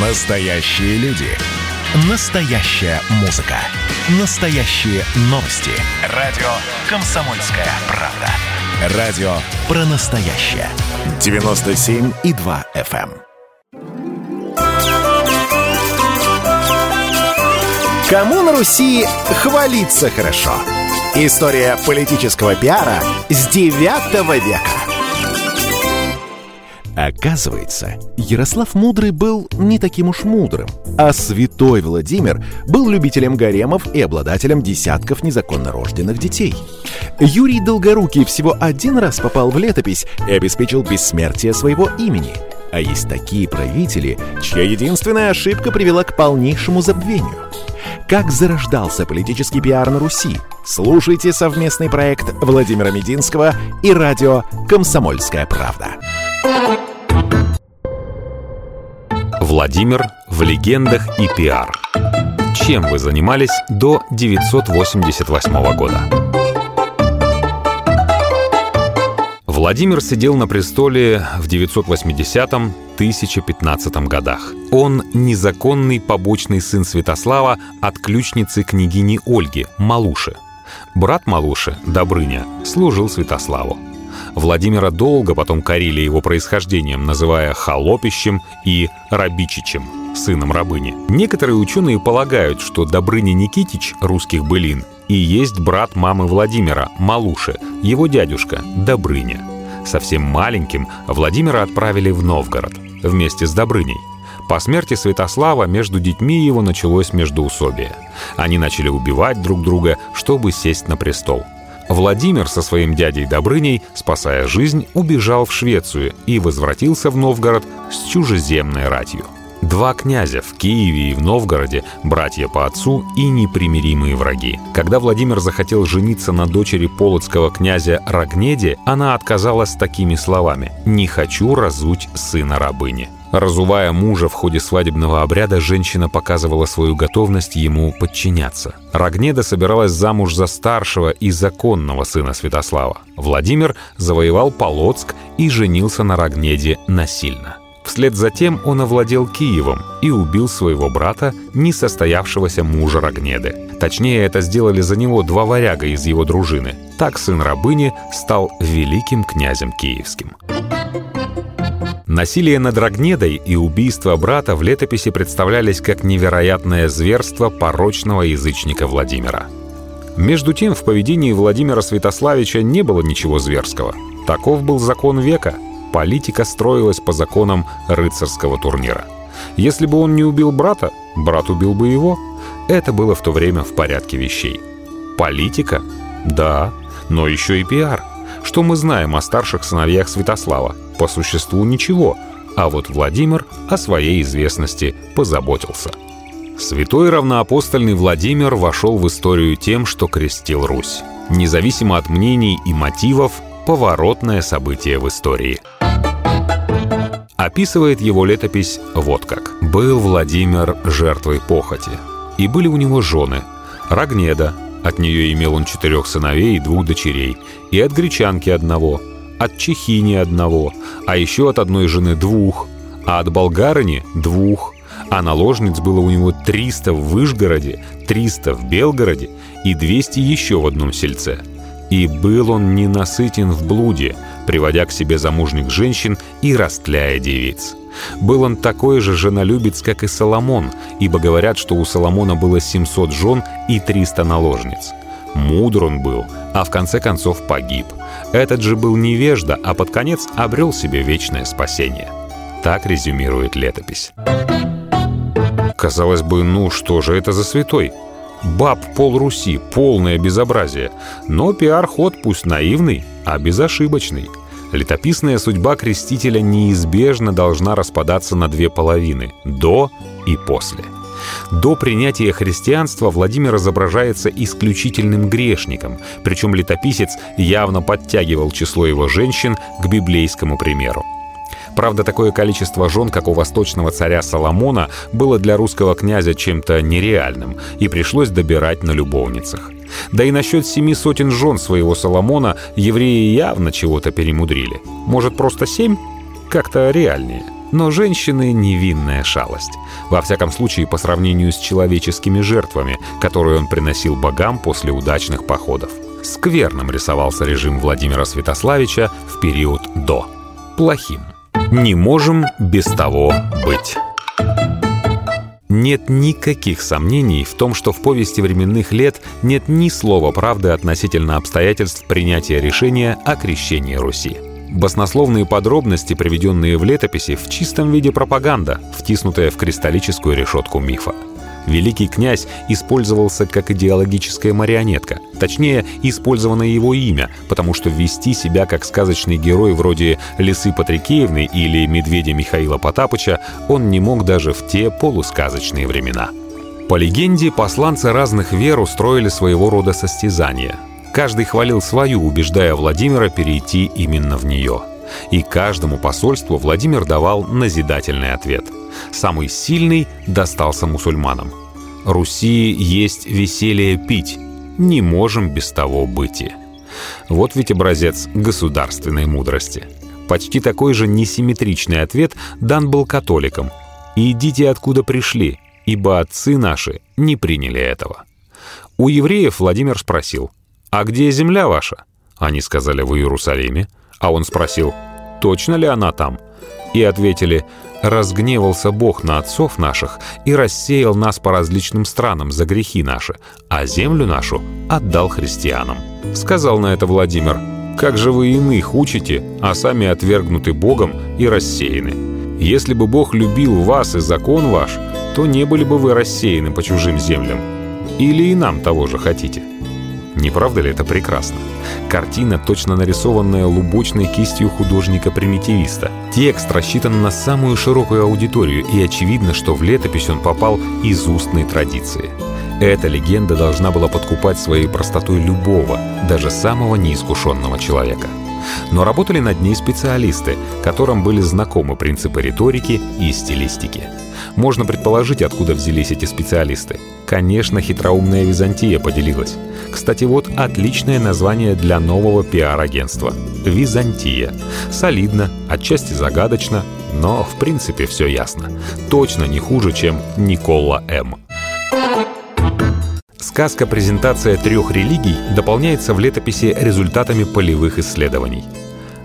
Настоящие люди. Настоящая музыка. Настоящие новости. Радио «Комсомольская правда». Радио про настоящее. 97,2 FM. эм. Кому на Руси хвалиться хорошо? История политического пиара с 9 века. Оказывается, Ярослав Мудрый был не таким уж мудрым, а святой Владимир был любителем гаремов и обладателем десятков незаконно рожденных детей. Юрий Долгорукий всего один раз попал в летопись и обеспечил бессмертие своего имени. А есть такие правители, чья единственная ошибка привела к полнейшему забвению. Как зарождался политический пиар на Руси? Слушайте совместный проект Владимира Мединского и радио «Комсомольская правда». Владимир в легендах и пиар. Чем вы занимались до 988 года? Владимир сидел на престоле в 980-1015 годах. Он незаконный побочный сын Святослава от ключницы княгини Ольги, Малуши. Брат Малуши, Добрыня, служил Святославу. Владимира долго потом корили его происхождением, называя холопищем и рабичичем, сыном рабыни. Некоторые ученые полагают, что Добрыня Никитич русских былин и есть брат мамы Владимира, Малуши, его дядюшка Добрыня. Совсем маленьким Владимира отправили в Новгород вместе с Добрыней. По смерти Святослава между детьми его началось междоусобие. Они начали убивать друг друга, чтобы сесть на престол. Владимир со своим дядей Добрыней, спасая жизнь, убежал в Швецию и возвратился в Новгород с чужеземной ратью. Два князя в Киеве и в Новгороде, братья по отцу и непримиримые враги. Когда Владимир захотел жениться на дочери полоцкого князя Рогнеде, она отказалась такими словами «Не хочу разуть сына рабыни». Разувая мужа в ходе свадебного обряда, женщина показывала свою готовность ему подчиняться. Рогнеда собиралась замуж за старшего и законного сына Святослава. Владимир завоевал Полоцк и женился на Рогнеде насильно. Вслед за тем он овладел Киевом и убил своего брата, несостоявшегося мужа Рогнеды. Точнее, это сделали за него два варяга из его дружины. Так сын рабыни стал великим князем киевским. Насилие над Рогнедой и убийство брата в летописи представлялись как невероятное зверство порочного язычника Владимира. Между тем, в поведении Владимира Святославича не было ничего зверского. Таков был закон века. Политика строилась по законам рыцарского турнира. Если бы он не убил брата, брат убил бы его. Это было в то время в порядке вещей. Политика? Да, но еще и пиар. Что мы знаем о старших сыновьях Святослава? По существу ничего, а вот Владимир о своей известности позаботился. Святой равноапостольный Владимир вошел в историю тем, что крестил Русь. Независимо от мнений и мотивов, поворотное событие в истории. Описывает его летопись вот как. «Был Владимир жертвой похоти, и были у него жены. Рогнеда, от нее имел он четырех сыновей и двух дочерей, и от гречанки одного, от чехини одного, а еще от одной жены двух, а от болгарыни двух, а наложниц было у него 300 в Вышгороде, 300 в Белгороде и 200 еще в одном сельце. И был он ненасытен в блуде, приводя к себе замужних женщин и растляя девиц. Был он такой же женолюбец, как и Соломон, ибо говорят, что у Соломона было 700 жен и 300 наложниц. Мудр он был, а в конце концов погиб. Этот же был невежда, а под конец обрел себе вечное спасение. Так резюмирует летопись. Казалось бы, ну что же это за святой? Баб пол Руси, полное безобразие. Но пиар-ход пусть наивный, а безошибочный. Летописная судьба крестителя неизбежно должна распадаться на две половины – до и после – до принятия христианства Владимир изображается исключительным грешником, причем летописец явно подтягивал число его женщин к библейскому примеру. Правда, такое количество жен, как у восточного царя Соломона, было для русского князя чем-то нереальным, и пришлось добирать на любовницах. Да и насчет семи сотен жен своего Соломона евреи явно чего-то перемудрили. Может, просто семь? Как-то реальнее – Но женщины — невинная шалость. Во всяком случае, по сравнению с человеческими жертвами, которые он приносил богам после удачных походов. Скверным рисовался режим Владимира Святославича в период до. Плохим. Не можем без того быть. Нет никаких сомнений в том, что в повести временных лет нет ни слова правды относительно обстоятельств принятия решения о крещении Руси. Баснословные подробности, приведенные в летописи, в чистом виде пропаганда, втиснутая в кристаллическую решетку мифа. Великий князь использовался как идеологическая марионетка. Точнее, использовано его имя, потому что вести себя как сказочный герой вроде Лисы Патрикеевны или Медведя Михаила Потапыча он не мог даже в те полусказочные времена. По легенде, посланцы разных вер устроили своего рода состязания. Каждый хвалил свою, убеждая Владимира перейти именно в нее. И каждому посольству Владимир давал назидательный ответ. Самый сильный достался мусульманам. «Руси есть веселье пить, не можем без того быть». Вот ведь образец государственной мудрости. Почти такой же несимметричный ответ дан был католикам. «Идите откуда пришли, ибо отцы наши не приняли этого». У евреев Владимир спросил, «А где земля ваша?» Они сказали, «В Иерусалиме». А он спросил, «Точно ли она там?» И ответили, «Разгневался Бог на отцов наших и рассеял нас по различным странам за грехи наши, а землю нашу отдал христианам». Сказал на это Владимир, «Как же вы иных учите, а сами отвергнуты Богом и рассеяны? Если бы Бог любил вас и закон ваш, то не были бы вы рассеяны по чужим землям. Или и нам того же хотите?» Не правда ли это прекрасно? Картина, точно нарисованная лубочной кистью художника-примитивиста. Текст рассчитан на самую широкую аудиторию, и очевидно, что в летопись он попал из устной традиции. Эта легенда должна была подкупать своей простотой любого, даже самого неискушенного человека. Но работали над ней специалисты, которым были знакомы принципы риторики и стилистики. Можно предположить, откуда взялись эти специалисты. Конечно, хитроумная Византия поделилась. Кстати, вот отличное название для нового пиар-агентства. Византия. Солидно, отчасти загадочно, но в принципе все ясно. Точно не хуже, чем Никола М. Сказка «Презентация трех религий» дополняется в летописи результатами полевых исследований.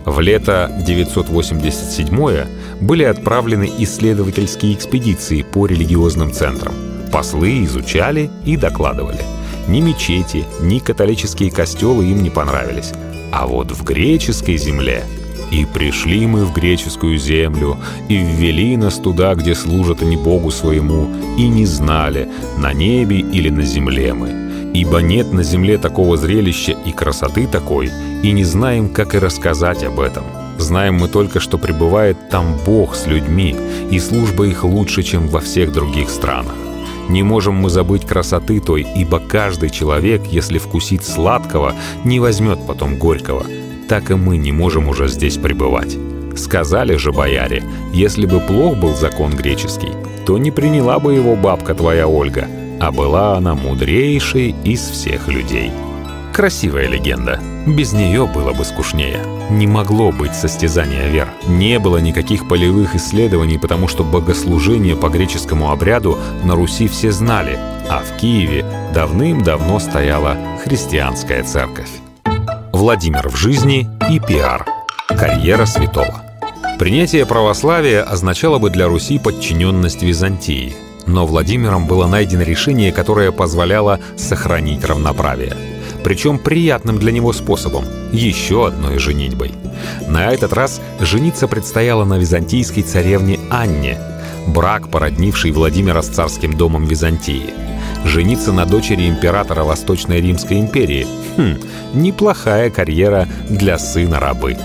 В лето 987 были отправлены исследовательские экспедиции по религиозным центрам. Послы изучали и докладывали. Ни мечети, ни католические костелы им не понравились. А вот в греческой земле и пришли мы в греческую землю, и ввели нас туда, где служат они Богу своему, и не знали, на небе или на земле мы. Ибо нет на земле такого зрелища и красоты такой, и не знаем, как и рассказать об этом. Знаем мы только, что пребывает там Бог с людьми, и служба их лучше, чем во всех других странах. Не можем мы забыть красоты той, ибо каждый человек, если вкусит сладкого, не возьмет потом горького – так и мы не можем уже здесь пребывать. Сказали же бояре, если бы плох был закон греческий, то не приняла бы его бабка твоя Ольга, а была она мудрейшей из всех людей. Красивая легенда. Без нее было бы скучнее. Не могло быть состязания вер. Не было никаких полевых исследований, потому что богослужение по греческому обряду на Руси все знали, а в Киеве давным-давно стояла христианская церковь. Владимир в жизни и пиар. Карьера святого. Принятие православия означало бы для Руси подчиненность Византии. Но Владимиром было найдено решение, которое позволяло сохранить равноправие. Причем приятным для него способом – еще одной женитьбой. На этот раз жениться предстояло на византийской царевне Анне, брак, породнивший Владимира с царским домом Византии – жениться на дочери императора Восточной Римской империи. Хм, неплохая карьера для сына рабы.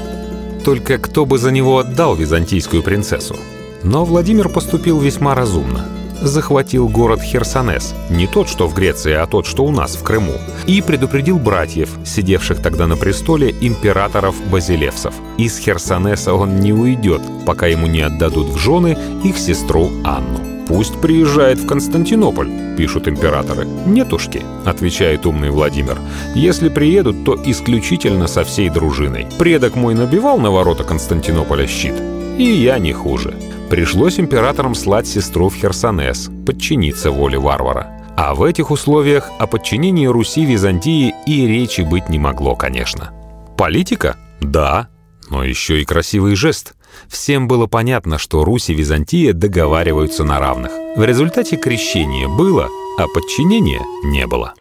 Только кто бы за него отдал византийскую принцессу? Но Владимир поступил весьма разумно. Захватил город Херсонес, не тот, что в Греции, а тот, что у нас, в Крыму, и предупредил братьев, сидевших тогда на престоле, императоров Базилевсов. Из Херсонеса он не уйдет, пока ему не отдадут в жены их сестру Анну. «Пусть приезжает в Константинополь», — пишут императоры. «Нетушки», — отвечает умный Владимир. «Если приедут, то исключительно со всей дружиной. Предок мой набивал на ворота Константинополя щит, И я не хуже. Пришлось императорам слать сестру в Херсонес, подчиниться воле варвара. А в этих условиях о подчинении Руси Византии и речи быть не могло, конечно. Политика? Да, но еще и красивый жест. Всем было понятно, что Русь и Византия договариваются на равных. В результате крещение было, а подчинения не было.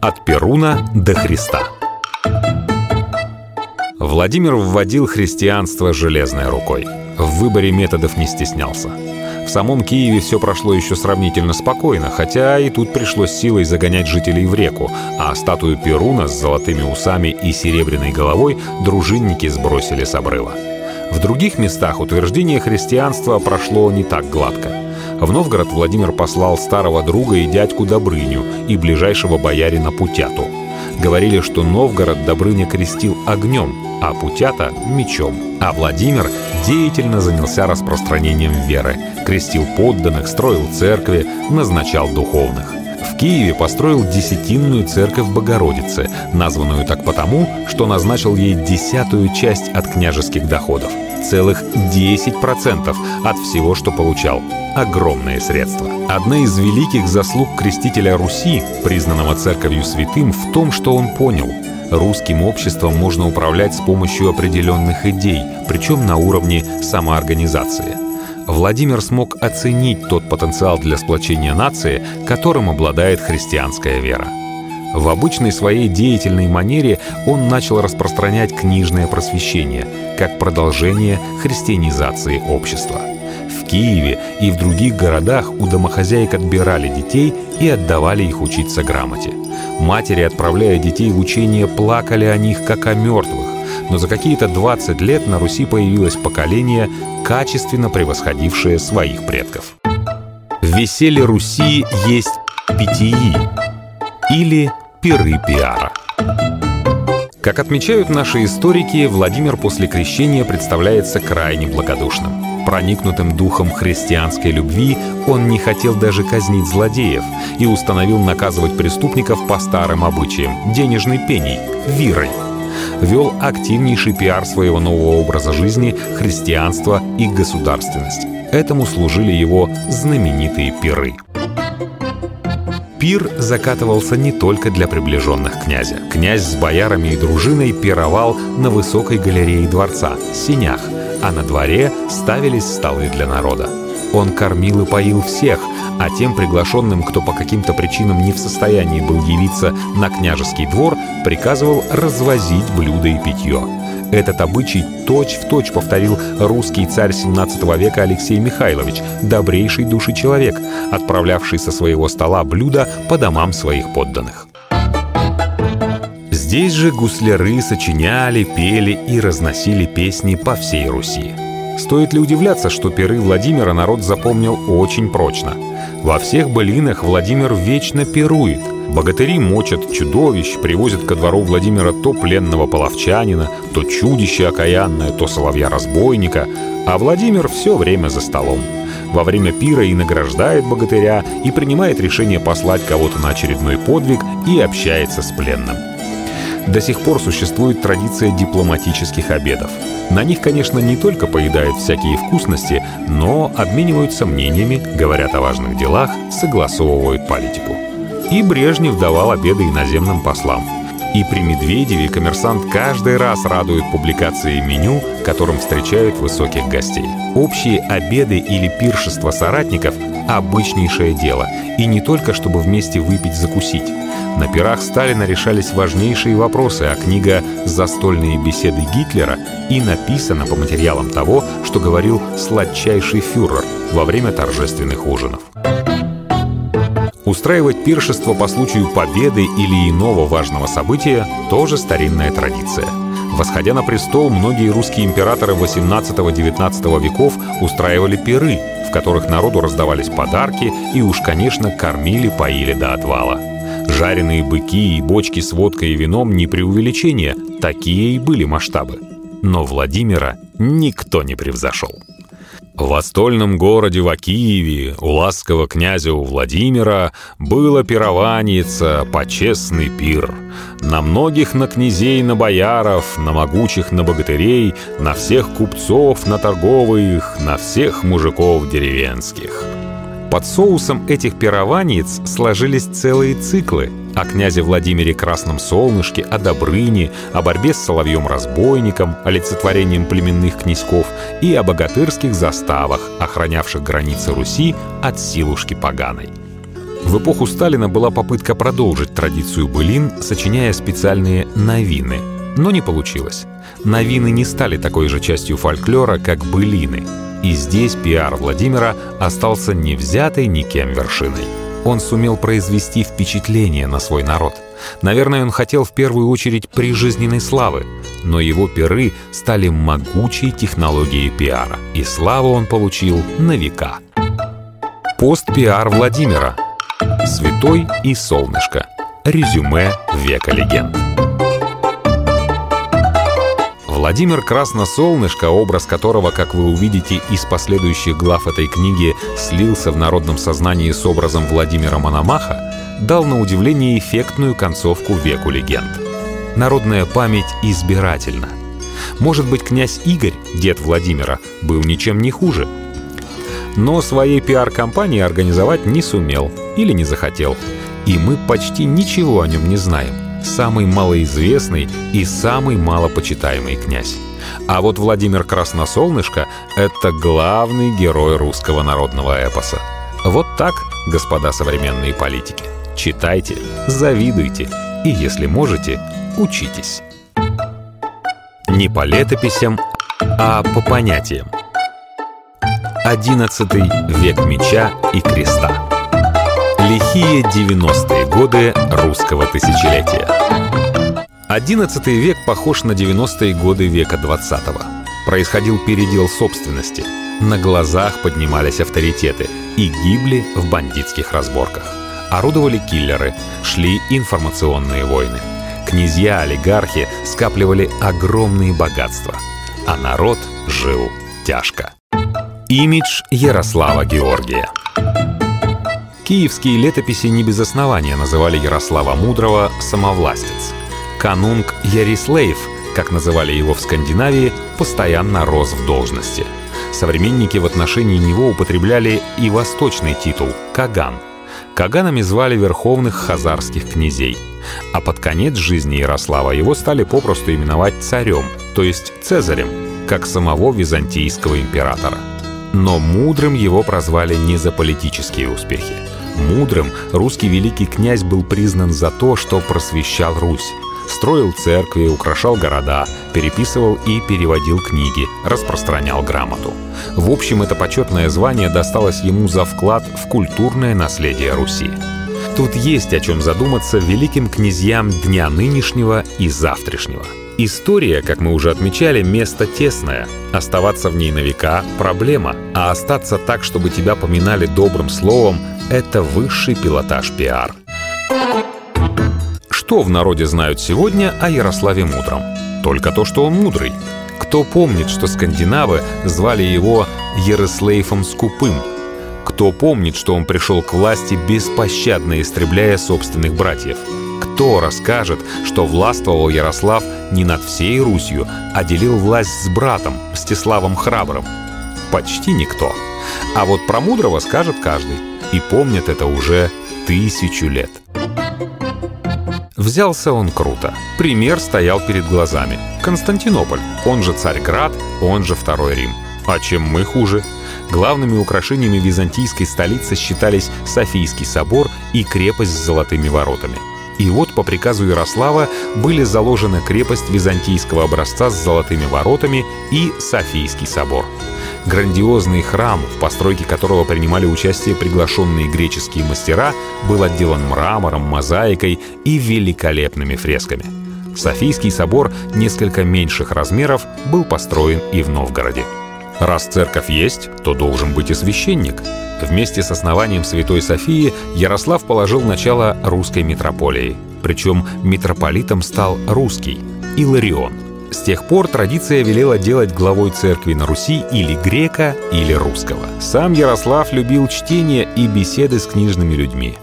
От Перуна до Христа. Владимир вводил христианство железной рукой. В выборе методов не стеснялся. В самом Киеве все прошло еще сравнительно спокойно, хотя и тут пришлось силой загонять жителей в реку, а статую Перуна с золотыми усами и серебряной головой дружинники сбросили с обрыва. В других местах утверждение христианства прошло не так гладко. В Новгород Владимир послал старого друга и дядьку Добрыню и ближайшего боярина Путяту. Говорили, что Новгород Добрыня крестил огнем, а Путята — мечом. А Владимир деятельно занялся распространением веры, крестил подданных, строил церкви, назначал духовных. В Киеве построил десятинную церковь Богородицы, названную так потому, что назначил ей десятую часть от княжеских доходов. Целых 10% от всего, что получал. Огромные средства. Одна из великих заслуг крестителя Руси, признанного церковью святым, в том, что он понял – Русским обществом можно управлять с помощью определенных идей, причем на уровне самоорганизации. Владимир смог оценить тот потенциал для сплочения нации, которым обладает христианская вера. В обычной своей деятельной манере он начал распространять книжное просвещение, как продолжение христианизации общества. В Киеве и в других городах у домохозяек отбирали детей и отдавали их учиться грамоте. Матери, отправляя детей в учение, плакали о них как о мертвых. Но за какие-то 20 лет на Руси появилось поколение, качественно превосходившее своих предков. В веселье Руси есть питии или пиры пиара. Как отмечают наши историки, Владимир после крещения представляется крайне благодушным. Проникнутым духом христианской любви он не хотел даже казнить злодеев и установил наказывать преступников по старым обычаям – денежной пеней, вирой. Вел активнейший пиар своего нового образа жизни, христианства и государственность. Этому служили его знаменитые пиры. Пир закатывался не только для приближенных князя. Князь с боярами и дружиной пировал на высокой галерее дворца, синях – а на дворе ставились столы для народа. Он кормил и поил всех, а тем приглашенным, кто по каким-то причинам не в состоянии был явиться на княжеский двор, приказывал развозить блюда и питье. Этот обычай точь-в-точь точь повторил русский царь 17 века Алексей Михайлович, добрейший души человек, отправлявший со своего стола блюда по домам своих подданных. Здесь же гусляры сочиняли, пели и разносили песни по всей Руси. Стоит ли удивляться, что перы Владимира народ запомнил очень прочно? Во всех былинах Владимир вечно пирует. Богатыри мочат чудовищ, привозят ко двору Владимира то пленного половчанина, то чудище окаянное, то соловья-разбойника, а Владимир все время за столом. Во время пира и награждает богатыря, и принимает решение послать кого-то на очередной подвиг, и общается с пленным. До сих пор существует традиция дипломатических обедов. На них, конечно, не только поедают всякие вкусности, но обмениваются мнениями, говорят о важных делах, согласовывают политику. И Брежнев давал обеды иноземным послам. И при Медведеве коммерсант каждый раз радует публикацией меню, которым встречают высоких гостей. Общие обеды или пиршества соратников – обычнейшее дело. И не только, чтобы вместе выпить-закусить. На пирах Сталина решались важнейшие вопросы, а книга «Застольные беседы Гитлера» и написана по материалам того, что говорил сладчайший фюрер во время торжественных ужинов. Устраивать пиршество по случаю победы или иного важного события – тоже старинная традиция. Восходя на престол, многие русские императоры 18-19 веков устраивали пиры, в которых народу раздавались подарки и уж, конечно, кормили, поили до отвала. Жареные быки и бочки с водкой и вином не преувеличение, такие и были масштабы. Но Владимира никто не превзошел. В стольном городе в Киеве у ласкового князя у Владимира было пированица, почестный пир. На многих на князей, на бояров, на могучих на богатырей, на всех купцов, на торговых, на всех мужиков деревенских. Под соусом этих пированиц сложились целые циклы о князе Владимире Красном Солнышке, о Добрыне, о борьбе с Соловьем-разбойником, олицетворением племенных князьков и о богатырских заставах, охранявших границы Руси от силушки поганой. В эпоху Сталина была попытка продолжить традицию былин, сочиняя специальные «новины», но не получилось. Новины не стали такой же частью фольклора, как былины — и здесь пиар Владимира остался не взятой никем вершиной. Он сумел произвести впечатление на свой народ. Наверное, он хотел в первую очередь прижизненной славы, но его пиры стали могучей технологией пиара, и славу он получил на века. Пост-пиар Владимира. Святой и солнышко. Резюме века легенд. Владимир Красносолнышко, образ которого, как вы увидите из последующих глав этой книги, слился в народном сознании с образом Владимира Мономаха, дал на удивление эффектную концовку веку легенд. Народная память избирательна. Может быть, князь Игорь, дед Владимира, был ничем не хуже. Но своей пиар-компании организовать не сумел или не захотел. И мы почти ничего о нем не знаем – самый малоизвестный и самый малопочитаемый князь. А вот Владимир Красносолнышко — это главный герой русского народного эпоса. Вот так, господа современные политики. Читайте, завидуйте и, если можете, учитесь. Не по летописям, а по понятиям. Одиннадцатый век меча и креста. Лихие 90-е годы русского тысячелетия. XI век похож на 90-е годы века 20-го. Происходил передел собственности. На глазах поднимались авторитеты и гибли в бандитских разборках. Орудовали киллеры, шли информационные войны. Князья-олигархи скапливали огромные богатства, а народ жил тяжко. Имидж Ярослава Георгия – Киевские летописи не без основания называли Ярослава Мудрого «самовластец». Канунг Ярислейв, как называли его в Скандинавии, постоянно рос в должности. Современники в отношении него употребляли и восточный титул – Каган. Каганами звали верховных хазарских князей. А под конец жизни Ярослава его стали попросту именовать царем, то есть Цезарем, как самого византийского императора. Но мудрым его прозвали не за политические успехи. Мудрым русский великий князь был признан за то, что просвещал Русь. Строил церкви, украшал города, переписывал и переводил книги, распространял грамоту. В общем, это почетное звание досталось ему за вклад в культурное наследие Руси. Тут есть о чем задуматься великим князьям дня нынешнего и завтрашнего. История, как мы уже отмечали, место тесное. Оставаться в ней на века – проблема, а остаться так, чтобы тебя поминали добрым словом, это высший пилотаж пиар. Что в народе знают сегодня о Ярославе Мудром? Только то, что он мудрый. Кто помнит, что скандинавы звали его Ярослейфом Скупым? Кто помнит, что он пришел к власти, беспощадно истребляя собственных братьев? Кто расскажет, что властвовал Ярослав не над всей Русью, а делил власть с братом, Мстиславом Храбрым? Почти никто. А вот про Мудрого скажет каждый и помнят это уже тысячу лет. Взялся он круто. Пример стоял перед глазами. Константинополь, он же Царьград, он же Второй Рим. А чем мы хуже? Главными украшениями византийской столицы считались Софийский собор и крепость с золотыми воротами. И вот по приказу Ярослава были заложены крепость византийского образца с золотыми воротами и Софийский собор – Грандиозный храм, в постройке которого принимали участие приглашенные греческие мастера, был отделан мрамором, мозаикой и великолепными фресками. Софийский собор несколько меньших размеров был построен и в Новгороде. Раз церковь есть, то должен быть и священник. Вместе с основанием Святой Софии Ярослав положил начало русской митрополии. Причем митрополитом стал русский – Иларион – С тех пор традиция велела делать главой церкви на Руси или грека, или русского. Сам Ярослав любил чтение и беседы с книжными людьми.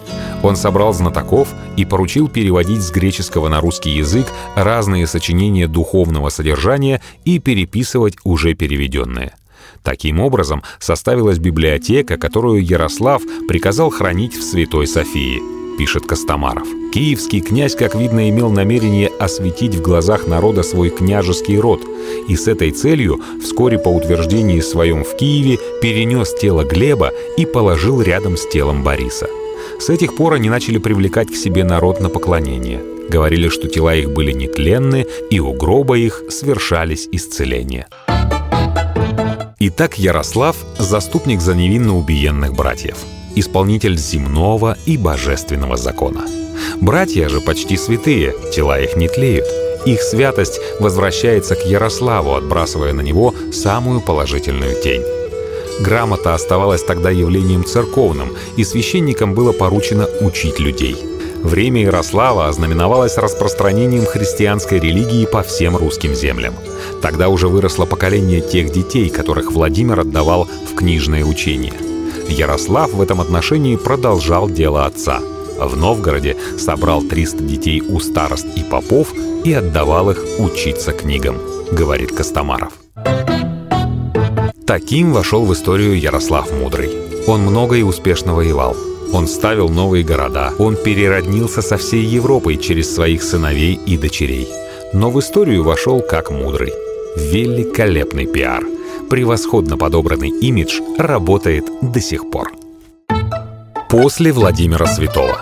Он собрал знатоков и поручил переводить с греческого на русский язык разные сочинения духовного содержания и переписывать уже переведенные. Таким образом, составилась библиотека, которую Ярослав приказал хранить в Святой Софии – пишет Костомаров. Киевский князь, как видно, имел намерение осветить в глазах народа свой княжеский род, и с этой целью вскоре по утверждении своем в Киеве перенес тело Глеба и положил рядом с телом Бориса. С этих пор они начали привлекать к себе народ на поклонение. Говорили, что тела их были нетленны, и у гроба их свершались исцеления. Итак, Ярослав – заступник за невинно убиенных братьев – исполнитель земного и божественного закона. Братья же почти святые, тела их не тлеют. Их святость возвращается к Ярославу, отбрасывая на него самую положительную тень. Грамота оставалась тогда явлением церковным, и священникам было поручено учить людей. Время Ярослава ознаменовалось распространением христианской религии по всем русским землям. Тогда уже выросло поколение тех детей, которых Владимир отдавал в книжное учение – Ярослав в этом отношении продолжал дело отца. В Новгороде собрал 300 детей у старост и попов и отдавал их учиться книгам, говорит Костомаров. Таким вошел в историю Ярослав Мудрый. Он много и успешно воевал. Он ставил новые города, он перероднился со всей Европой через своих сыновей и дочерей. Но в историю вошел как мудрый. Великолепный пиар – превосходно подобранный имидж работает до сих пор. После Владимира Святого.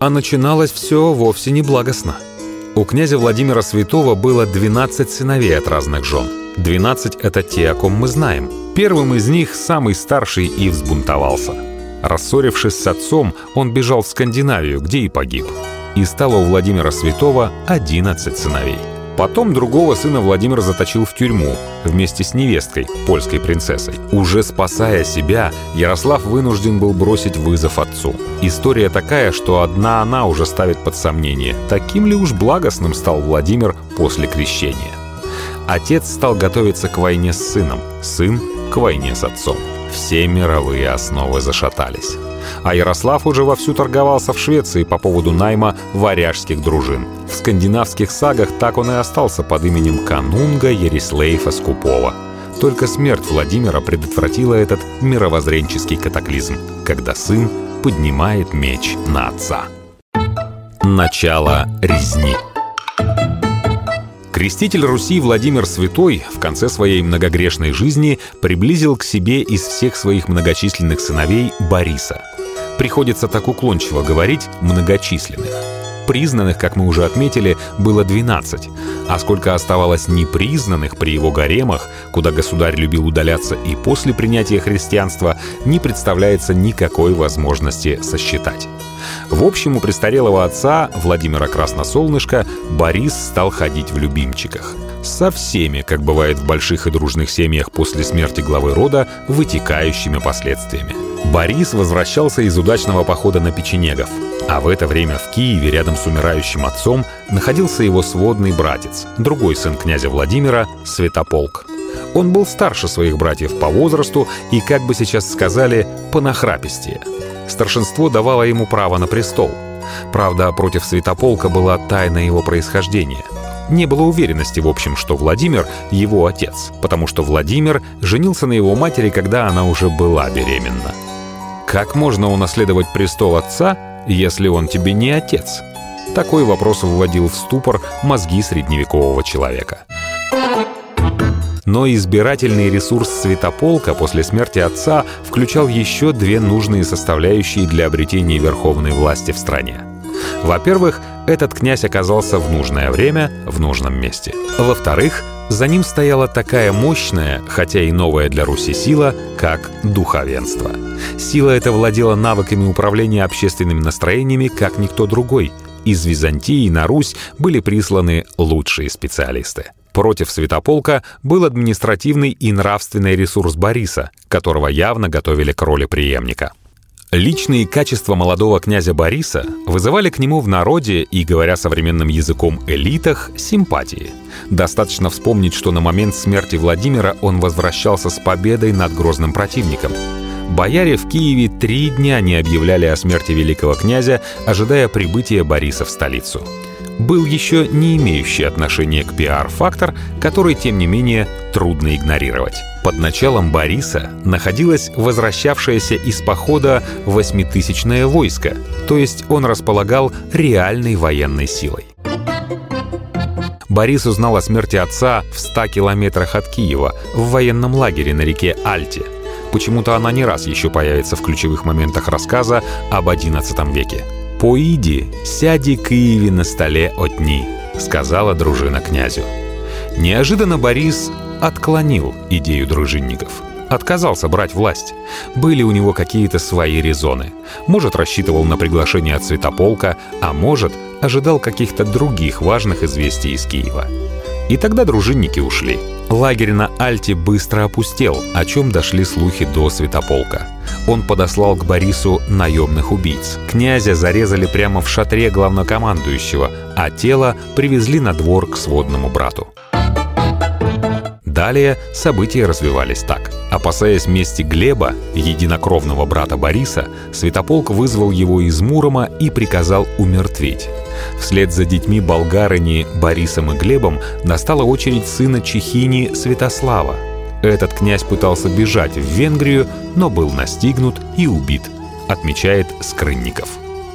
А начиналось все вовсе не благостно. У князя Владимира Святого было 12 сыновей от разных жен. 12 — это те, о ком мы знаем. Первым из них самый старший и взбунтовался. Рассорившись с отцом, он бежал в Скандинавию, где и погиб. И стало у Владимира Святого 11 сыновей — Потом другого сына Владимир заточил в тюрьму вместе с невесткой, польской принцессой. Уже спасая себя, Ярослав вынужден был бросить вызов отцу. История такая, что одна она уже ставит под сомнение, таким ли уж благостным стал Владимир после крещения. Отец стал готовиться к войне с сыном, сын — к войне с отцом. Все мировые основы зашатались а Ярослав уже вовсю торговался в Швеции по поводу найма варяжских дружин. В скандинавских сагах так он и остался под именем Канунга Ерислейфа Скупова. Только смерть Владимира предотвратила этот мировоззренческий катаклизм, когда сын поднимает меч на отца. Начало резни Креститель Руси Владимир Святой в конце своей многогрешной жизни приблизил к себе из всех своих многочисленных сыновей Бориса – Приходится так уклончиво говорить «многочисленных». Признанных, как мы уже отметили, было 12, а сколько оставалось непризнанных при его гаремах, куда государь любил удаляться и после принятия христианства, не представляется никакой возможности сосчитать. В общем, у престарелого отца Владимира Красносолнышка Борис стал ходить в любимчиках. Со всеми, как бывает в больших и дружных семьях после смерти главы рода, вытекающими последствиями – Борис возвращался из удачного похода на печенегов. А в это время в Киеве рядом с умирающим отцом находился его сводный братец, другой сын князя Владимира, Святополк. Он был старше своих братьев по возрасту и, как бы сейчас сказали, по нахрапистее. Старшинство давало ему право на престол. Правда, против Святополка была тайна его происхождения. Не было уверенности, в общем, что Владимир — его отец, потому что Владимир женился на его матери, когда она уже была беременна. Как можно унаследовать престол отца, если он тебе не отец? Такой вопрос вводил в ступор мозги средневекового человека. Но избирательный ресурс Святополка после смерти отца включал еще две нужные составляющие для обретения верховной власти в стране. Во-первых, этот князь оказался в нужное время в нужном месте. Во-вторых, за ним стояла такая мощная, хотя и новая для Руси сила, как духовенство. Сила эта владела навыками управления общественными настроениями, как никто другой. Из Византии на Русь были присланы лучшие специалисты. Против Святополка был административный и нравственный ресурс Бориса, которого явно готовили к роли преемника. Личные качества молодого князя Бориса вызывали к нему в народе и, говоря современным языком, элитах, симпатии. Достаточно вспомнить, что на момент смерти Владимира он возвращался с победой над грозным противником. Бояре в Киеве три дня не объявляли о смерти великого князя, ожидая прибытия Бориса в столицу. Был еще не имеющий отношения к пиар-фактор, который, тем не менее, трудно игнорировать. Под началом Бориса находилось возвращавшееся из похода восьмитысячное войско, то есть он располагал реальной военной силой. Борис узнал о смерти отца в 100 километрах от Киева, в военном лагере на реке Альте. Почему-то она не раз еще появится в ключевых моментах рассказа об XI веке. «Поиди, сяди Киеве на столе отни», — сказала дружина князю. Неожиданно Борис отклонил идею дружинников. Отказался брать власть. Были у него какие-то свои резоны. Может, рассчитывал на приглашение от Святополка, а может, ожидал каких-то других важных известий из Киева. И тогда дружинники ушли. Лагерь на Альте быстро опустел, о чем дошли слухи до Святополка. Он подослал к Борису наемных убийц. Князя зарезали прямо в шатре главнокомандующего, а тело привезли на двор к сводному брату. Далее события развивались так. Опасаясь мести Глеба, единокровного брата Бориса, Святополк вызвал его из Мурома и приказал умертвить. Вслед за детьми болгарыни Борисом и Глебом настала очередь сына Чехини Святослава. Этот князь пытался бежать в Венгрию, но был настигнут и убит, отмечает Скрынников.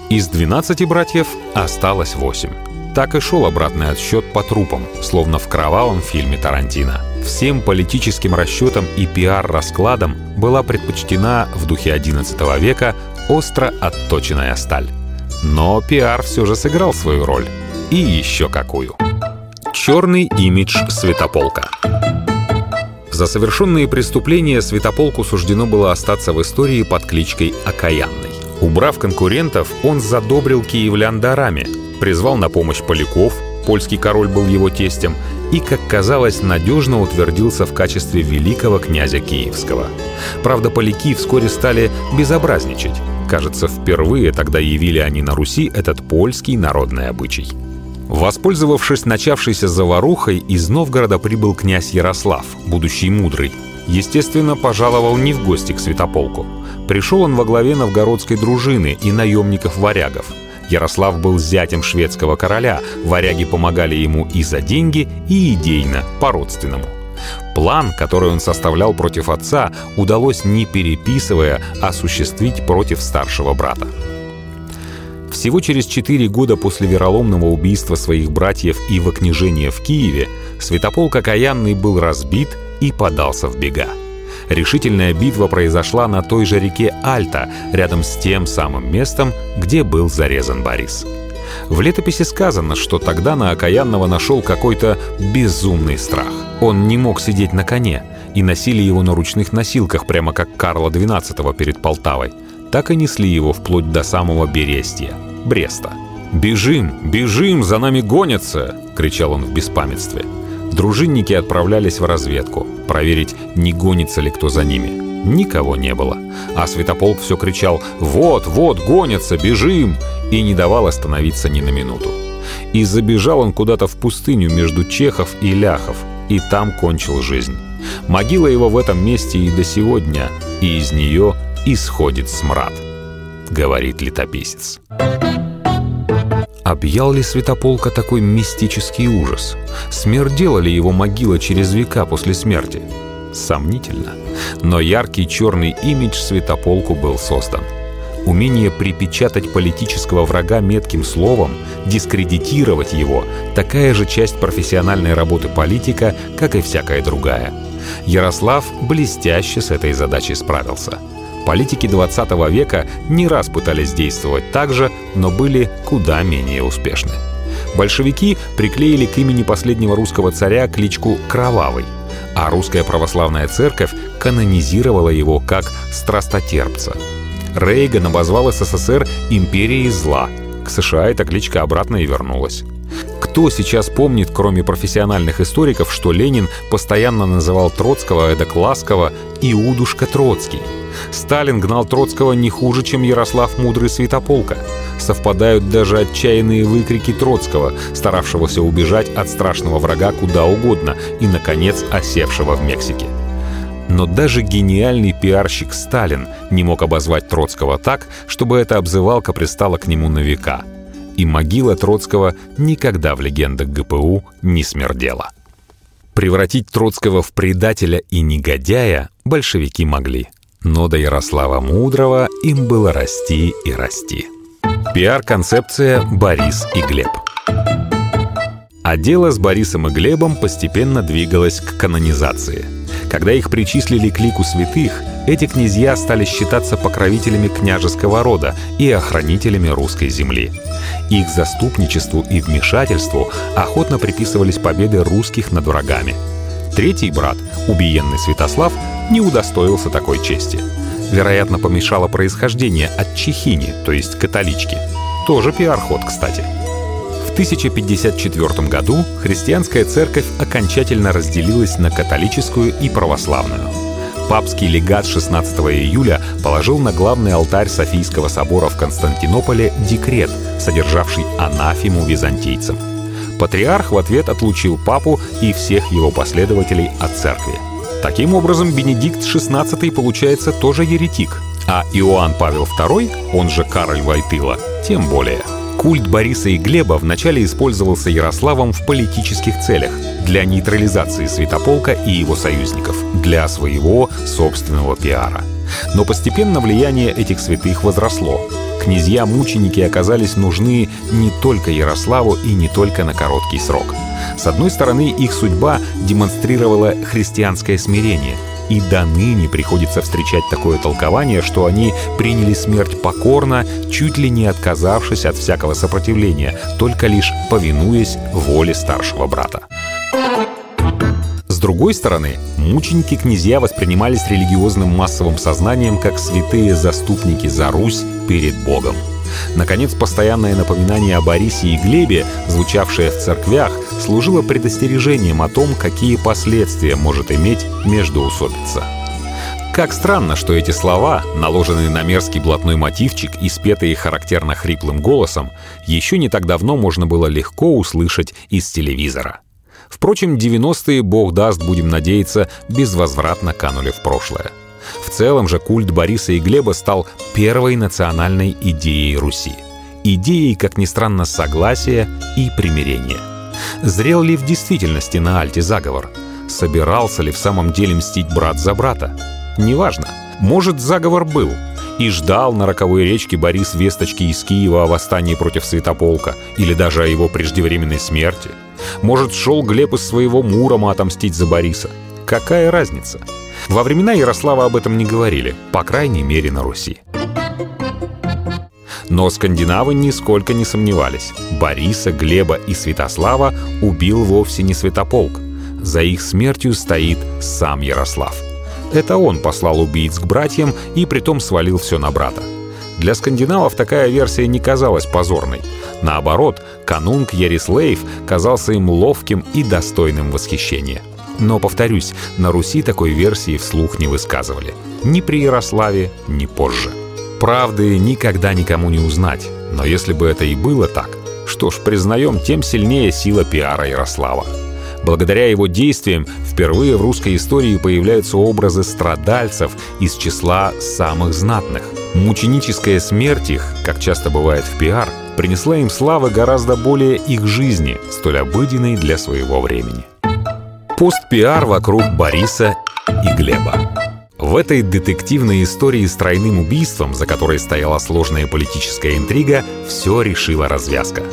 Из 12 братьев осталось 8. Так и шел обратный отсчет по трупам, словно в кровавом фильме Тарантино. Всем политическим расчетам и пиар-раскладам была предпочтена в духе XI века остро отточенная сталь. Но пиар все же сыграл свою роль. И еще какую. Черный имидж Святополка. За совершенные преступления Святополку суждено было остаться в истории под кличкой Окаянный. Убрав конкурентов, он задобрил киевлян дарами, призвал на помощь поляков, польский король был его тестем, и, как казалось, надежно утвердился в качестве великого князя Киевского. Правда, поляки вскоре стали безобразничать. Кажется, впервые тогда явили они на Руси этот польский народный обычай. Воспользовавшись начавшейся заварухой, из Новгорода прибыл князь Ярослав, будущий мудрый. Естественно, пожаловал не в гости к Святополку. Пришел он во главе новгородской дружины и наемников-варягов – Ярослав был зятем шведского короля, варяги помогали ему и за деньги, и идейно, по-родственному. План, который он составлял против отца, удалось не переписывая, осуществить против старшего брата. Всего через четыре года после вероломного убийства своих братьев и вокнижения в Киеве Святополк Окаянный был разбит и подался в бега. Решительная битва произошла на той же реке Альта, рядом с тем самым местом, где был зарезан Борис. В летописи сказано, что тогда на Окаянного нашел какой-то безумный страх. Он не мог сидеть на коне, и носили его на ручных носилках, прямо как Карла XII перед Полтавой. Так и несли его вплоть до самого Берестия, Бреста. «Бежим! Бежим! За нами гонятся!» — кричал он в беспамятстве. Дружинники отправлялись в разведку, проверить, не гонится ли кто за ними. Никого не было. А Святополк все кричал «Вот, вот, гонятся, бежим!» и не давал остановиться ни на минуту. И забежал он куда-то в пустыню между чехов и ляхов, и там кончил жизнь. Могила его в этом месте и до сегодня, и из нее исходит смрад, говорит летописец. Объял ли Святополка такой мистический ужас? Смердела ли его могила через века после смерти? Сомнительно. Но яркий черный имидж Святополку был создан. Умение припечатать политического врага метким словом, дискредитировать его – такая же часть профессиональной работы политика, как и всякая другая. Ярослав блестяще с этой задачей справился – Политики 20 века не раз пытались действовать так же, но были куда менее успешны. Большевики приклеили к имени последнего русского царя кличку «Кровавый», а русская православная церковь канонизировала его как «страстотерпца». Рейган обозвал СССР «империей зла». К США эта кличка обратно и вернулась. Кто сейчас помнит, кроме профессиональных историков, что Ленин постоянно называл Троцкого, эдак ласково, «Иудушка Троцкий»? Сталин гнал Троцкого не хуже, чем Ярослав Мудрый Святополка. Совпадают даже отчаянные выкрики Троцкого, старавшегося убежать от страшного врага куда угодно и, наконец, осевшего в Мексике. Но даже гениальный пиарщик Сталин не мог обозвать Троцкого так, чтобы эта обзывалка пристала к нему на века. И могила Троцкого никогда в легендах ГПУ не смердела. Превратить Троцкого в предателя и негодяя большевики могли. Но до Ярослава Мудрого им было расти и расти. Пиар-концепция «Борис и Глеб». А дело с Борисом и Глебом постепенно двигалось к канонизации. Когда их причислили к лику святых, эти князья стали считаться покровителями княжеского рода и охранителями русской земли. Их заступничеству и вмешательству охотно приписывались победы русских над врагами. Третий брат, убиенный Святослав, не удостоился такой чести. Вероятно, помешало происхождение от чехини, то есть католички. Тоже пиар-ход, кстати. В 1054 году христианская церковь окончательно разделилась на католическую и православную. Папский легат 16 июля положил на главный алтарь Софийского собора в Константинополе декрет, содержавший анафему византийцам. Патриарх в ответ отлучил папу и всех его последователей от церкви. Таким образом, Бенедикт XVI получается тоже еретик, а Иоанн Павел II, он же Кароль Войтыла, тем более. Культ Бориса и Глеба вначале использовался Ярославом в политических целях для нейтрализации Святополка и его союзников, для своего собственного пиара. Но постепенно влияние этих святых возросло. Князья-мученики оказались нужны не только Ярославу и не только на короткий срок — с одной стороны, их судьба демонстрировала христианское смирение, и до ныне приходится встречать такое толкование, что они приняли смерть покорно, чуть ли не отказавшись от всякого сопротивления, только лишь повинуясь воле старшего брата. Другой стороны, мученики-князья воспринимались религиозным массовым сознанием как святые заступники за Русь перед Богом. Наконец, постоянное напоминание о Борисе и Глебе, звучавшее в церквях, служило предостережением о том, какие последствия может иметь междоусобица. Как странно, что эти слова, наложенные на мерзкий блатной мотивчик и спетые характерно хриплым голосом, еще не так давно можно было легко услышать из телевизора. Впрочем, 90-е, бог даст, будем надеяться, безвозвратно канули в прошлое. В целом же культ Бориса и Глеба стал первой национальной идеей Руси. Идеей, как ни странно, согласия и примирения. Зрел ли в действительности на Альте заговор? Собирался ли в самом деле мстить брат за брата? Неважно. Может, заговор был, и ждал на роковой речке Борис весточки из Киева о восстании против Святополка или даже о его преждевременной смерти. Может, шел Глеб из своего Мурома отомстить за Бориса. Какая разница? Во времена Ярослава об этом не говорили, по крайней мере на Руси. Но скандинавы нисколько не сомневались. Бориса, Глеба и Святослава убил вовсе не Святополк. За их смертью стоит сам Ярослав. Это он послал убийц к братьям и притом свалил все на брата. Для скандинавов такая версия не казалась позорной. Наоборот, канунг Ярислейв казался им ловким и достойным восхищения – но, повторюсь, на Руси такой версии вслух не высказывали. Ни при Ярославе, ни позже. Правды никогда никому не узнать. Но если бы это и было так, что ж, признаем, тем сильнее сила пиара Ярослава. Благодаря его действиям впервые в русской истории появляются образы страдальцев из числа самых знатных. Мученическая смерть их, как часто бывает в пиар, принесла им славы гораздо более их жизни, столь обыденной для своего времени. Пост-пиар вокруг Бориса и Глеба. В этой детективной истории с тройным убийством, за которой стояла сложная политическая интрига, все решила развязка.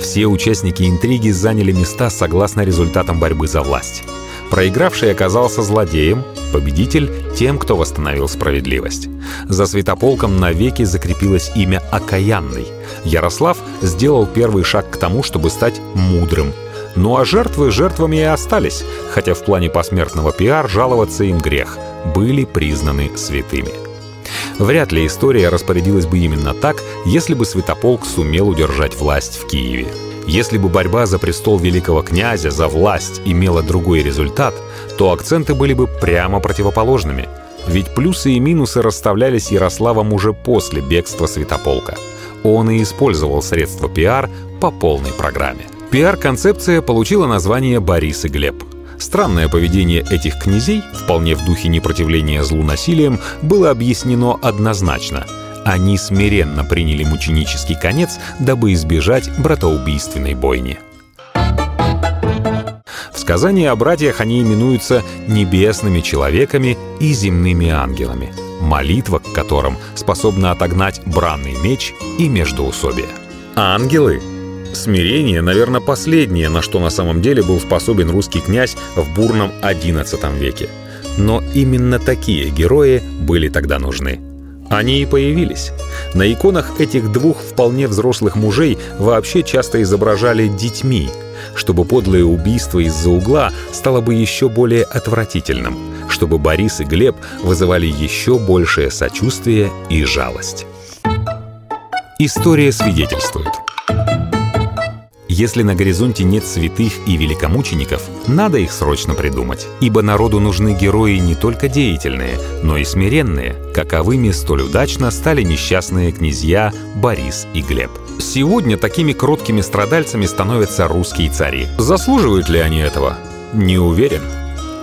Все участники интриги заняли места согласно результатам борьбы за власть. Проигравший оказался злодеем, победитель — тем, кто восстановил справедливость. За Святополком навеки закрепилось имя Окаянный. Ярослав сделал первый шаг к тому, чтобы стать мудрым, ну а жертвы жертвами и остались, хотя в плане посмертного пиар жаловаться им грех, были признаны святыми. Вряд ли история распорядилась бы именно так, если бы Святополк сумел удержать власть в Киеве. Если бы борьба за престол великого князя, за власть имела другой результат, то акценты были бы прямо противоположными. Ведь плюсы и минусы расставлялись Ярославом уже после бегства Святополка. Он и использовал средства пиар по полной программе. Пиар-концепция получила название «Борис и Глеб». Странное поведение этих князей, вполне в духе непротивления злу насилием, было объяснено однозначно. Они смиренно приняли мученический конец, дабы избежать братоубийственной бойни. В сказании о братьях они именуются небесными человеками и земными ангелами, молитва к которым способна отогнать бранный меч и междоусобие. Ангелы Смирение, наверное, последнее, на что на самом деле был способен русский князь в бурном XI веке. Но именно такие герои были тогда нужны. Они и появились. На иконах этих двух вполне взрослых мужей вообще часто изображали детьми, чтобы подлое убийство из-за угла стало бы еще более отвратительным, чтобы Борис и Глеб вызывали еще большее сочувствие и жалость. История свидетельствует – если на горизонте нет святых и великомучеников, надо их срочно придумать, ибо народу нужны герои не только деятельные, но и смиренные, каковыми столь удачно стали несчастные князья Борис и Глеб. Сегодня такими кроткими страдальцами становятся русские цари. Заслуживают ли они этого? Не уверен.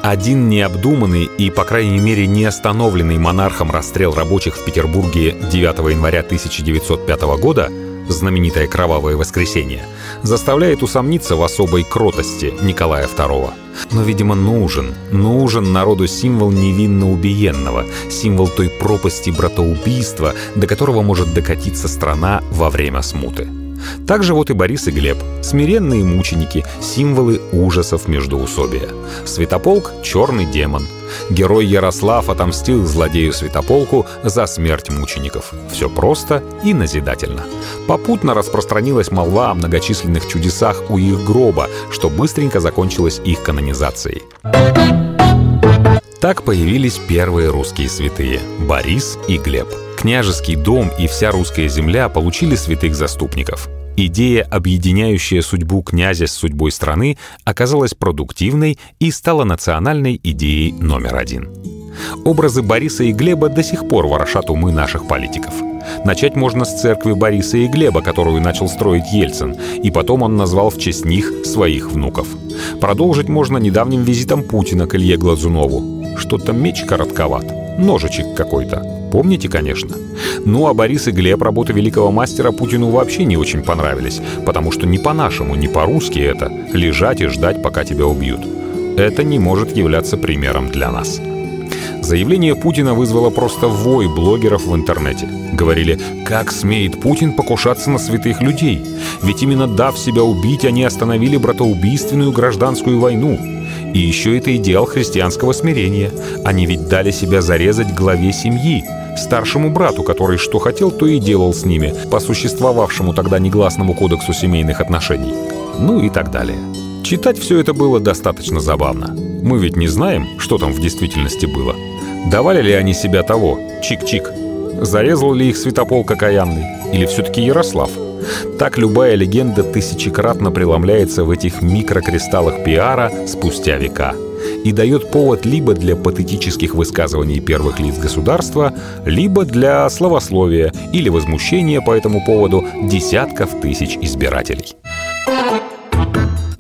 Один необдуманный и, по крайней мере, не остановленный монархом расстрел рабочих в Петербурге 9 января 1905 года знаменитое «Кровавое воскресенье», заставляет усомниться в особой кротости Николая II. Но, видимо, нужен, нужен народу символ невинно убиенного, символ той пропасти братоубийства, до которого может докатиться страна во время смуты. Также вот и Борис и Глеб, смиренные мученики, символы ужасов междоусобия. Святополк — черный демон. Герой Ярослав отомстил злодею Святополку за смерть мучеников. Все просто и назидательно. Попутно распространилась молва о многочисленных чудесах у их гроба, что быстренько закончилось их канонизацией. Так появились первые русские святые — Борис и Глеб. Княжеский дом и вся русская земля получили святых заступников. Идея, объединяющая судьбу князя с судьбой страны, оказалась продуктивной и стала национальной идеей номер один. Образы Бориса и Глеба до сих пор ворошат умы наших политиков. Начать можно с церкви Бориса и Глеба, которую начал строить Ельцин, и потом он назвал в честь них своих внуков. Продолжить можно недавним визитом Путина к Илье Глазунову. Что-то меч коротковат, ножичек какой-то. Помните, конечно. Ну а Борис и Глеб работы великого мастера Путину вообще не очень понравились, потому что не по-нашему, не по-русски это — лежать и ждать, пока тебя убьют. Это не может являться примером для нас. Заявление Путина вызвало просто вой блогеров в интернете. Говорили, как смеет Путин покушаться на святых людей? Ведь именно дав себя убить, они остановили братоубийственную гражданскую войну. И еще это идеал христианского смирения. Они ведь дали себя зарезать главе семьи, старшему брату, который что хотел, то и делал с ними, по существовавшему тогда негласному кодексу семейных отношений. Ну и так далее. Читать все это было достаточно забавно. Мы ведь не знаем, что там в действительности было. Давали ли они себя того, чик-чик? Зарезал ли их святополк окаянный? Или все-таки Ярослав? Так любая легенда тысячекратно преломляется в этих микрокристаллах пиара спустя века – и дает повод либо для патетических высказываний первых лиц государства, либо для словословия или возмущения по этому поводу десятков тысяч избирателей.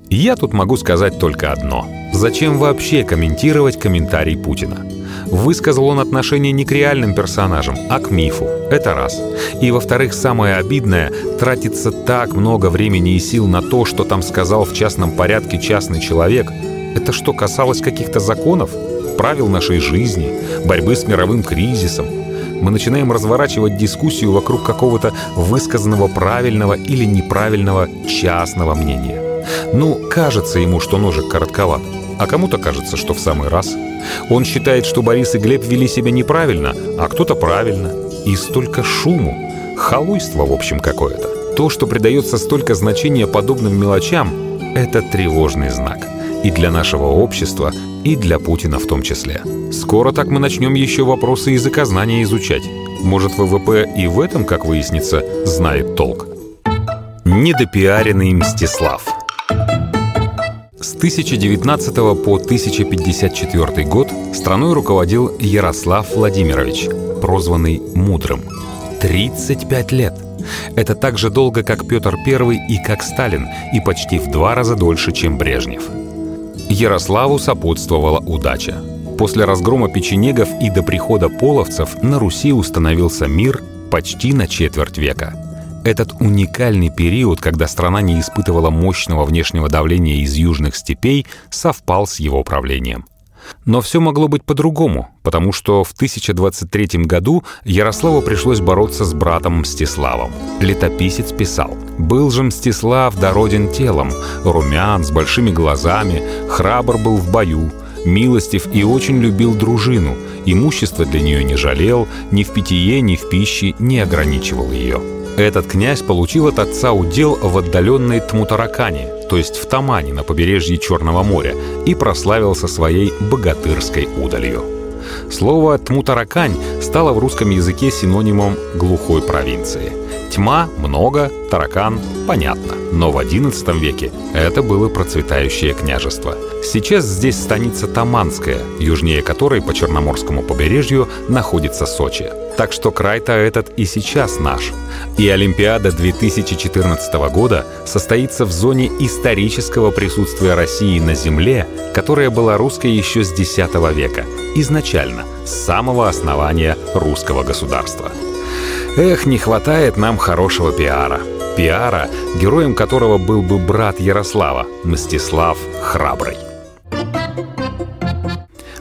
Я тут могу сказать только одно. Зачем вообще комментировать комментарий Путина? Высказал он отношение не к реальным персонажам, а к мифу. Это раз. И во-вторых, самое обидное, тратится так много времени и сил на то, что там сказал в частном порядке частный человек – это что, касалось каких-то законов, правил нашей жизни, борьбы с мировым кризисом? Мы начинаем разворачивать дискуссию вокруг какого-то высказанного правильного или неправильного частного мнения. Ну, кажется ему, что ножик коротковат, а кому-то кажется, что в самый раз. Он считает, что Борис и Глеб вели себя неправильно, а кто-то правильно. И столько шуму. Халуйство, в общем, какое-то. То, что придается столько значения подобным мелочам, это тревожный знак – и для нашего общества, и для Путина в том числе. Скоро так мы начнем еще вопросы языкознания изучать. Может, ВВП и в этом, как выяснится, знает толк. Недопиаренный Мстислав С 1019 по 1054 год страной руководил Ярослав Владимирович, прозванный Мудрым. 35 лет! Это так же долго, как Петр I и как Сталин, и почти в два раза дольше, чем Брежнев. Ярославу сопутствовала удача. После разгрома печенегов и до прихода половцев на Руси установился мир почти на четверть века. Этот уникальный период, когда страна не испытывала мощного внешнего давления из южных степей, совпал с его правлением. Но все могло быть по-другому, потому что в 1023 году Ярославу пришлось бороться с братом Мстиславом. Летописец писал «Был же Мстислав дороден телом, румян, с большими глазами, храбр был в бою, милостив и очень любил дружину, имущество для нее не жалел, ни в питье, ни в пище не ограничивал ее». Этот князь получил от отца удел в отдаленной Тмутаракане, то есть в Тамане на побережье Черного моря, и прославился своей богатырской удалью. Слово «тмутаракань» стало в русском языке синонимом глухой провинции. Тьма – много, таракан – понятно. Но в XI веке это было процветающее княжество. Сейчас здесь станица Таманская, южнее которой по Черноморскому побережью находится Сочи. Так что край-то этот и сейчас наш. И Олимпиада 2014 года состоится в зоне исторического присутствия России на Земле, которая была русской еще с X века, изначально, с самого основания русского государства. Эх, не хватает нам хорошего пиара. Пиара, героем которого был бы брат Ярослава, Мстислав Храбрый.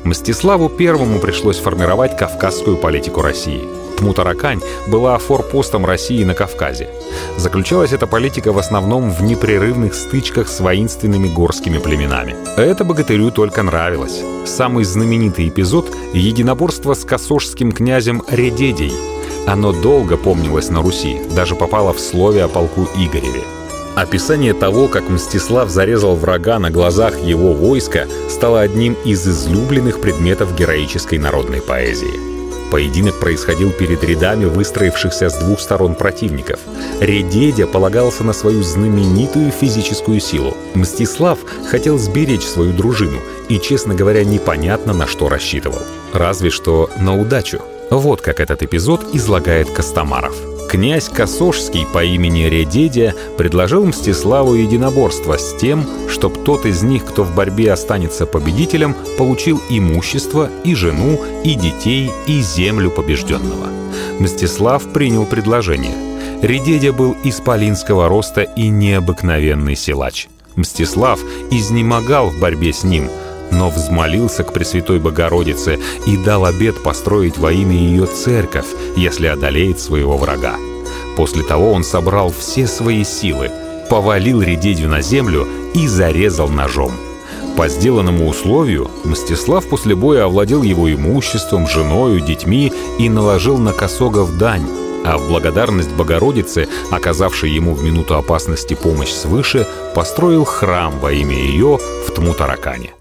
Мстиславу Первому пришлось формировать кавказскую политику России. Тмутаракань была форпостом России на Кавказе. Заключалась эта политика в основном в непрерывных стычках с воинственными горскими племенами. Это богатырю только нравилось. Самый знаменитый эпизод — единоборство с косожским князем Редедей — оно долго помнилось на Руси, даже попало в слове о полку Игореве. Описание того, как Мстислав зарезал врага на глазах его войска, стало одним из излюбленных предметов героической народной поэзии. Поединок происходил перед рядами выстроившихся с двух сторон противников. Редедя полагался на свою знаменитую физическую силу. Мстислав хотел сберечь свою дружину и, честно говоря, непонятно на что рассчитывал. Разве что на удачу. Вот как этот эпизод излагает Костомаров. Князь Косожский по имени Редедя предложил Мстиславу единоборство с тем, чтоб тот из них, кто в борьбе останется победителем, получил имущество и жену, и детей, и землю побежденного. Мстислав принял предложение. Редедя был исполинского роста и необыкновенный силач. Мстислав изнемогал в борьбе с ним – но взмолился к Пресвятой Богородице и дал обет построить во имя ее церковь, если одолеет своего врага. После того он собрал все свои силы, повалил Редедью на землю и зарезал ножом. По сделанному условию Мстислав после боя овладел его имуществом, женою, детьми и наложил на Косогов дань, а в благодарность Богородице, оказавшей ему в минуту опасности помощь свыше, построил храм во имя ее в Тмутаракане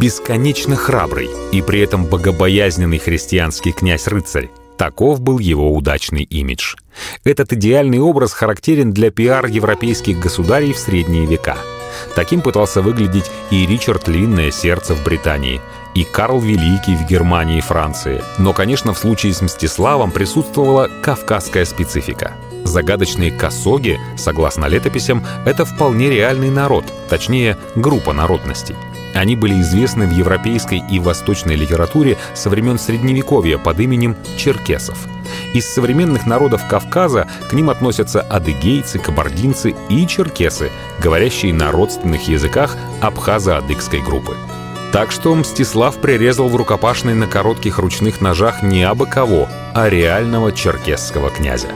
бесконечно храбрый и при этом богобоязненный христианский князь-рыцарь. Таков был его удачный имидж. Этот идеальный образ характерен для пиар европейских государей в средние века. Таким пытался выглядеть и Ричард Линное сердце в Британии, и Карл Великий в Германии и Франции. Но, конечно, в случае с Мстиславом присутствовала кавказская специфика. Загадочные косоги, согласно летописям, это вполне реальный народ, точнее, группа народностей. Они были известны в европейской и восточной литературе со времен Средневековья под именем черкесов. Из современных народов Кавказа к ним относятся адыгейцы, кабардинцы и черкесы, говорящие на родственных языках абхазо-адыгской группы. Так что Мстислав прирезал в рукопашной на коротких ручных ножах не абы кого, а реального черкесского князя.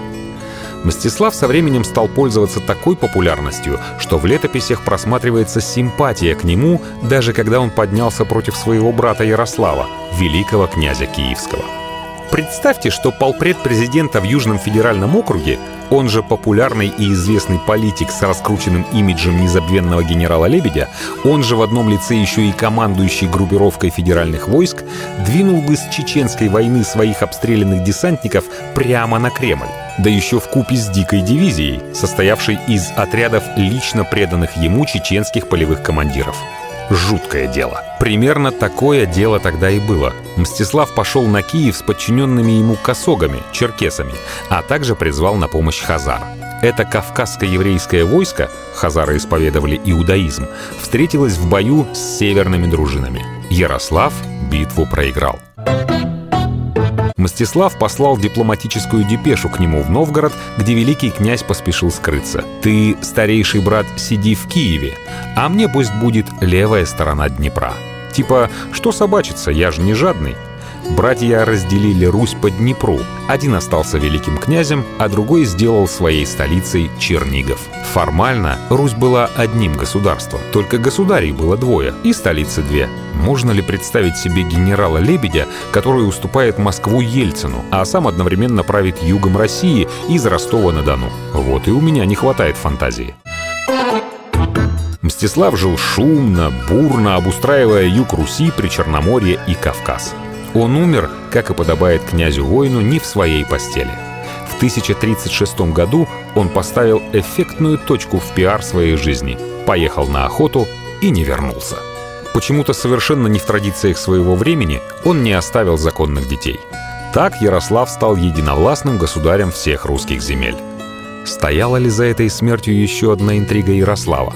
Мстислав со временем стал пользоваться такой популярностью, что в летописях просматривается симпатия к нему, даже когда он поднялся против своего брата Ярослава, великого князя Киевского. Представьте, что полпред президента в Южном федеральном округе, он же популярный и известный политик с раскрученным имиджем незабвенного генерала Лебедя, он же в одном лице еще и командующий группировкой федеральных войск, двинул бы с чеченской войны своих обстрелянных десантников прямо на Кремль. Да еще в купе с дикой дивизией, состоявшей из отрядов лично преданных ему чеченских полевых командиров. Жуткое дело. Примерно такое дело тогда и было. Мстислав пошел на Киев с подчиненными ему косогами, черкесами, а также призвал на помощь Хазар. Это кавказско-еврейское войско, хазары исповедовали иудаизм, встретилось в бою с северными дружинами. Ярослав битву проиграл. Мстислав послал дипломатическую депешу к нему в Новгород, где великий князь поспешил скрыться. «Ты, старейший брат, сиди в Киеве, а мне пусть будет левая сторона Днепра». Типа, что собачиться, я же не жадный. Братья разделили Русь по Днепру. Один остался великим князем, а другой сделал своей столицей Чернигов. Формально Русь была одним государством, только государей было двое и столицы две. Можно ли представить себе генерала Лебедя, который уступает Москву Ельцину, а сам одновременно правит югом России из Ростова-на-Дону? Вот и у меня не хватает фантазии. Мстислав жил шумно, бурно, обустраивая юг Руси, при Черноморье и Кавказ. Он умер, как и подобает князю-воину, не в своей постели. В 1036 году он поставил эффектную точку в пиар своей жизни, поехал на охоту и не вернулся. Почему-то совершенно не в традициях своего времени он не оставил законных детей. Так Ярослав стал единовластным государем всех русских земель. Стояла ли за этой смертью еще одна интрига Ярослава?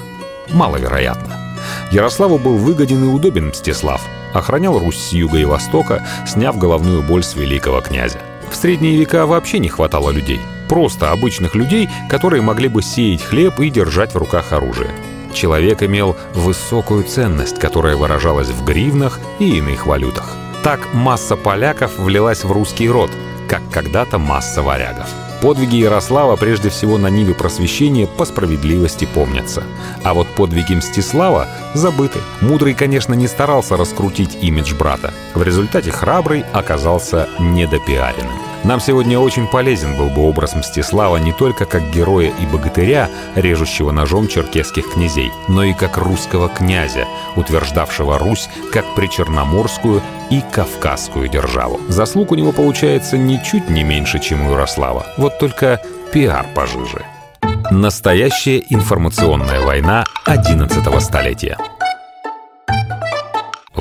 Маловероятно. Ярославу был выгоден и удобен Мстислав – охранял Русь с юга и востока, сняв головную боль с великого князя. В средние века вообще не хватало людей. Просто обычных людей, которые могли бы сеять хлеб и держать в руках оружие. Человек имел высокую ценность, которая выражалась в гривнах и иных валютах. Так масса поляков влилась в русский род, как когда-то масса варягов. Подвиги Ярослава прежде всего на Ниве просвещения по справедливости помнятся. А вот подвиги Мстислава забыты. Мудрый, конечно, не старался раскрутить имидж брата. В результате храбрый оказался недопиаренным. Нам сегодня очень полезен был бы образ Мстислава не только как героя и богатыря, режущего ножом черкесских князей, но и как русского князя, утверждавшего Русь как причерноморскую и кавказскую державу. Заслуг у него получается ничуть не меньше, чем у Ярослава. Вот только пиар пожиже. Настоящая информационная война 11 столетия.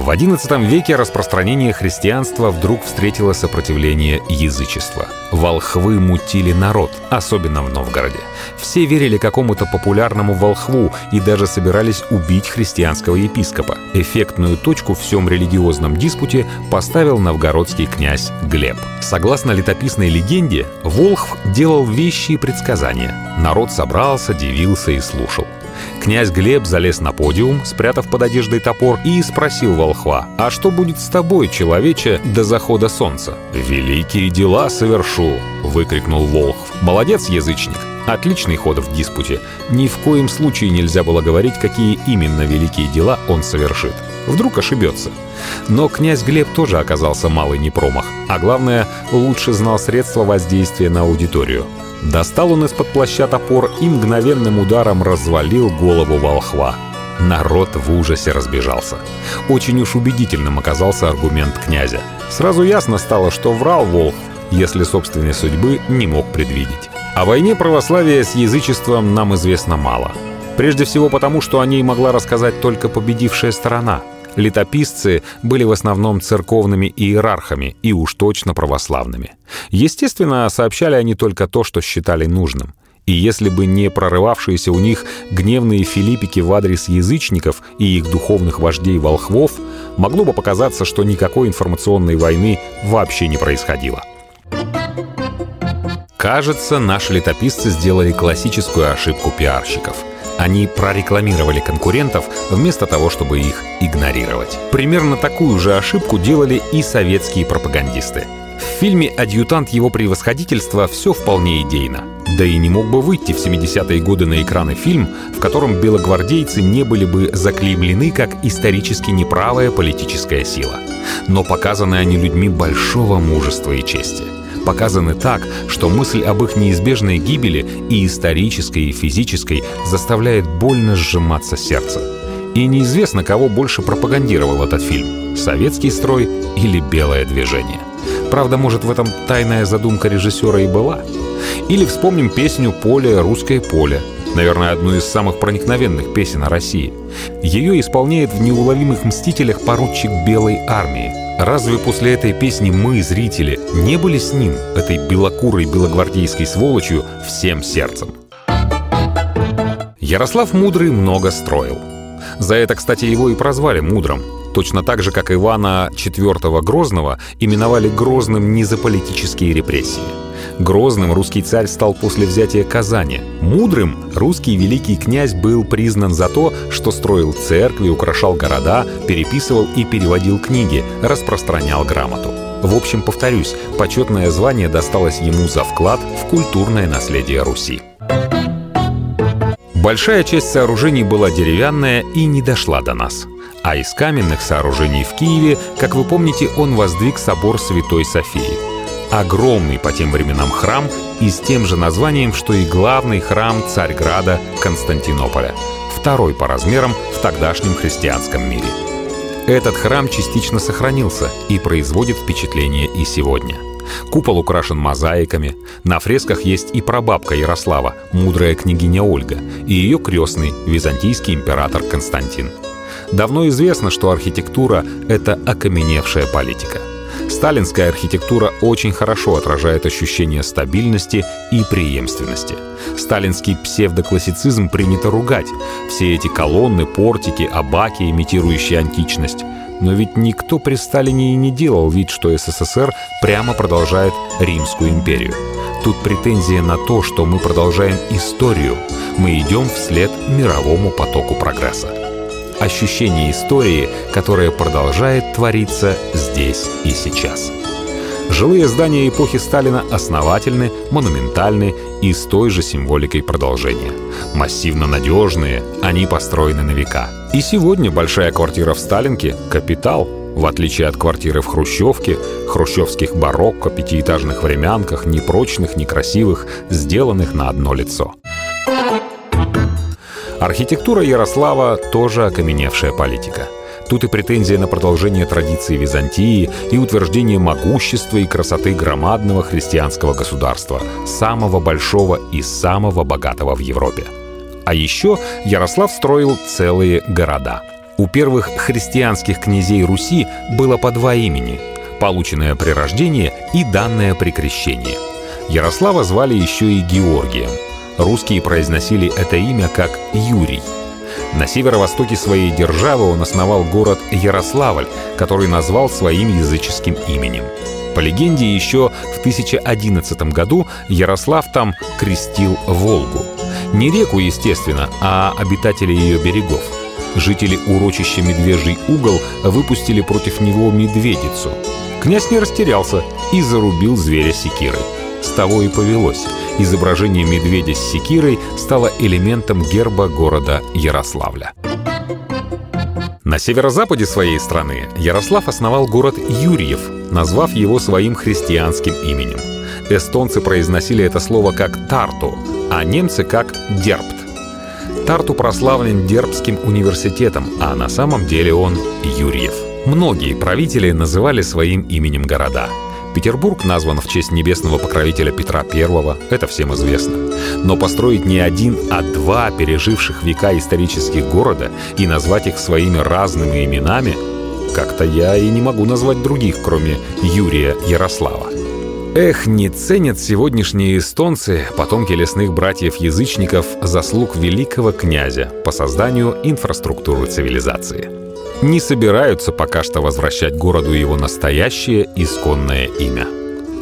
В XI веке распространение христианства вдруг встретило сопротивление язычества. Волхвы мутили народ, особенно в Новгороде. Все верили какому-то популярному волхву и даже собирались убить христианского епископа. Эффектную точку в всем религиозном диспуте поставил новгородский князь Глеб. Согласно летописной легенде, Волхв делал вещи и предсказания. Народ собрался, дивился и слушал. Князь Глеб залез на подиум, спрятав под одеждой топор, и спросил волхва, «А что будет с тобой, человече, до захода солнца?» «Великие дела совершу!» — выкрикнул волхв. «Молодец, язычник!» Отличный ход в диспуте. Ни в коем случае нельзя было говорить, какие именно великие дела он совершит. Вдруг ошибется. Но князь Глеб тоже оказался малый непромах. А главное, лучше знал средства воздействия на аудиторию. Достал он из-под плаща топор и мгновенным ударом развалил голову волхва. Народ в ужасе разбежался. Очень уж убедительным оказался аргумент князя. Сразу ясно стало, что врал волхв, если собственной судьбы не мог предвидеть. О войне православия с язычеством нам известно мало. Прежде всего потому, что о ней могла рассказать только победившая сторона — Летописцы были в основном церковными иерархами и уж точно православными. Естественно, сообщали они только то, что считали нужным. И если бы не прорывавшиеся у них гневные филиппики в адрес язычников и их духовных вождей-волхвов, могло бы показаться, что никакой информационной войны вообще не происходило. Кажется, наши летописцы сделали классическую ошибку пиарщиков — они прорекламировали конкурентов вместо того, чтобы их игнорировать. Примерно такую же ошибку делали и советские пропагандисты. В фильме «Адъютант его превосходительства» все вполне идейно. Да и не мог бы выйти в 70-е годы на экраны фильм, в котором белогвардейцы не были бы заклеймлены как исторически неправая политическая сила. Но показаны они людьми большого мужества и чести. Показаны так, что мысль об их неизбежной гибели и исторической, и физической заставляет больно сжиматься сердце. И неизвестно, кого больше пропагандировал этот фильм — советский строй или белое движение. Правда, может, в этом тайная задумка режиссера и была — или вспомним песню «Поле, русское поле», наверное, одну из самых проникновенных песен о России. Ее исполняет в «Неуловимых мстителях» поручик Белой армии. Разве после этой песни мы, зрители, не были с ним, этой белокурой белогвардейской сволочью, всем сердцем? Ярослав Мудрый много строил. За это, кстати, его и прозвали Мудрым. Точно так же, как Ивана IV Грозного именовали Грозным не за политические репрессии – Грозным русский царь стал после взятия Казани. Мудрым русский великий князь был признан за то, что строил церкви, украшал города, переписывал и переводил книги, распространял грамоту. В общем, повторюсь, почетное звание досталось ему за вклад в культурное наследие Руси. Большая часть сооружений была деревянная и не дошла до нас. А из каменных сооружений в Киеве, как вы помните, он воздвиг собор Святой Софии огромный по тем временам храм и с тем же названием, что и главный храм Царьграда Константинополя, второй по размерам в тогдашнем христианском мире. Этот храм частично сохранился и производит впечатление и сегодня. Купол украшен мозаиками, на фресках есть и прабабка Ярослава, мудрая княгиня Ольга, и ее крестный, византийский император Константин. Давно известно, что архитектура — это окаменевшая политика — Сталинская архитектура очень хорошо отражает ощущение стабильности и преемственности. Сталинский псевдоклассицизм принято ругать. Все эти колонны, портики, абаки, имитирующие античность. Но ведь никто при Сталине и не делал вид, что СССР прямо продолжает Римскую империю. Тут претензия на то, что мы продолжаем историю. Мы идем вслед мировому потоку прогресса ощущение истории, которое продолжает твориться здесь и сейчас. Жилые здания эпохи Сталина основательны, монументальны и с той же символикой продолжения. Массивно надежные, они построены на века. И сегодня большая квартира в Сталинке — капитал, в отличие от квартиры в Хрущевке, хрущевских барокко, пятиэтажных времянках, непрочных, некрасивых, сделанных на одно лицо. Архитектура Ярослава тоже окаменевшая политика. Тут и претензия на продолжение традиции Византии, и утверждение могущества и красоты громадного христианского государства, самого большого и самого богатого в Европе. А еще Ярослав строил целые города. У первых христианских князей Руси было по два имени, полученное при рождении и данное при крещении. Ярослава звали еще и Георгием – Русские произносили это имя как Юрий. На северо-востоке своей державы он основал город Ярославль, который назвал своим языческим именем. По легенде, еще в 1011 году Ярослав там крестил Волгу. Не реку, естественно, а обитателей ее берегов. Жители урочища Медвежий угол выпустили против него медведицу. Князь не растерялся и зарубил зверя секирой. С того и повелось. Изображение медведя с секирой стало элементом герба города Ярославля. На северо-западе своей страны Ярослав основал город Юрьев, назвав его своим христианским именем. Эстонцы произносили это слово как «тарту», а немцы как «дербт». Тарту прославлен Дербским университетом, а на самом деле он Юрьев. Многие правители называли своим именем города – Петербург назван в честь небесного покровителя Петра I, это всем известно. Но построить не один, а два переживших века исторических города и назвать их своими разными именами, как-то я и не могу назвать других, кроме Юрия Ярослава. Эх, не ценят сегодняшние эстонцы, потомки лесных братьев-язычников, заслуг великого князя по созданию инфраструктуры цивилизации не собираются пока что возвращать городу его настоящее исконное имя.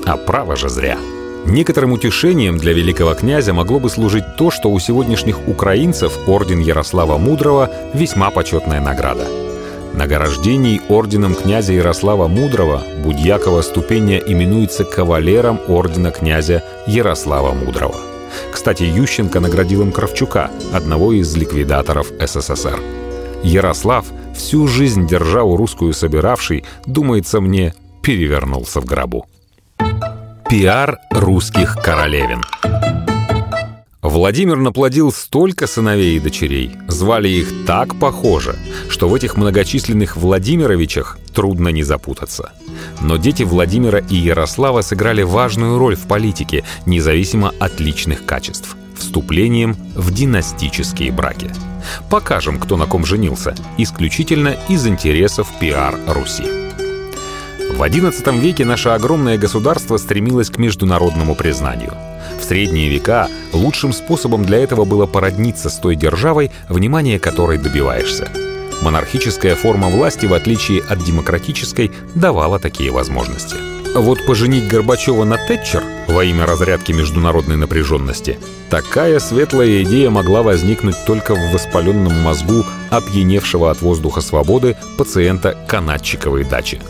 А право же зря. Некоторым утешением для великого князя могло бы служить то, что у сегодняшних украинцев орден Ярослава Мудрого весьма почетная награда. Награждений орденом князя Ярослава Мудрого Будьякова ступеня именуется кавалером ордена князя Ярослава Мудрого – Кстати, Ющенко наградил им Кравчука, одного из ликвидаторов СССР. Ярослав, всю жизнь держал русскую собиравший, думается мне, перевернулся в гробу. Пиар русских королевин – Владимир наплодил столько сыновей и дочерей, звали их так похоже, что в этих многочисленных Владимировичах трудно не запутаться. Но дети Владимира и Ярослава сыграли важную роль в политике, независимо от личных качеств – вступлением в династические браки. Покажем, кто на ком женился, исключительно из интересов пиар Руси. В XI веке наше огромное государство стремилось к международному признанию – в средние века лучшим способом для этого было породниться с той державой, внимание которой добиваешься. Монархическая форма власти, в отличие от демократической, давала такие возможности. Вот поженить Горбачева на Тэтчер во имя разрядки международной напряженности такая светлая идея могла возникнуть только в воспаленном мозгу опьяневшего от воздуха свободы пациента канатчиковой дачи.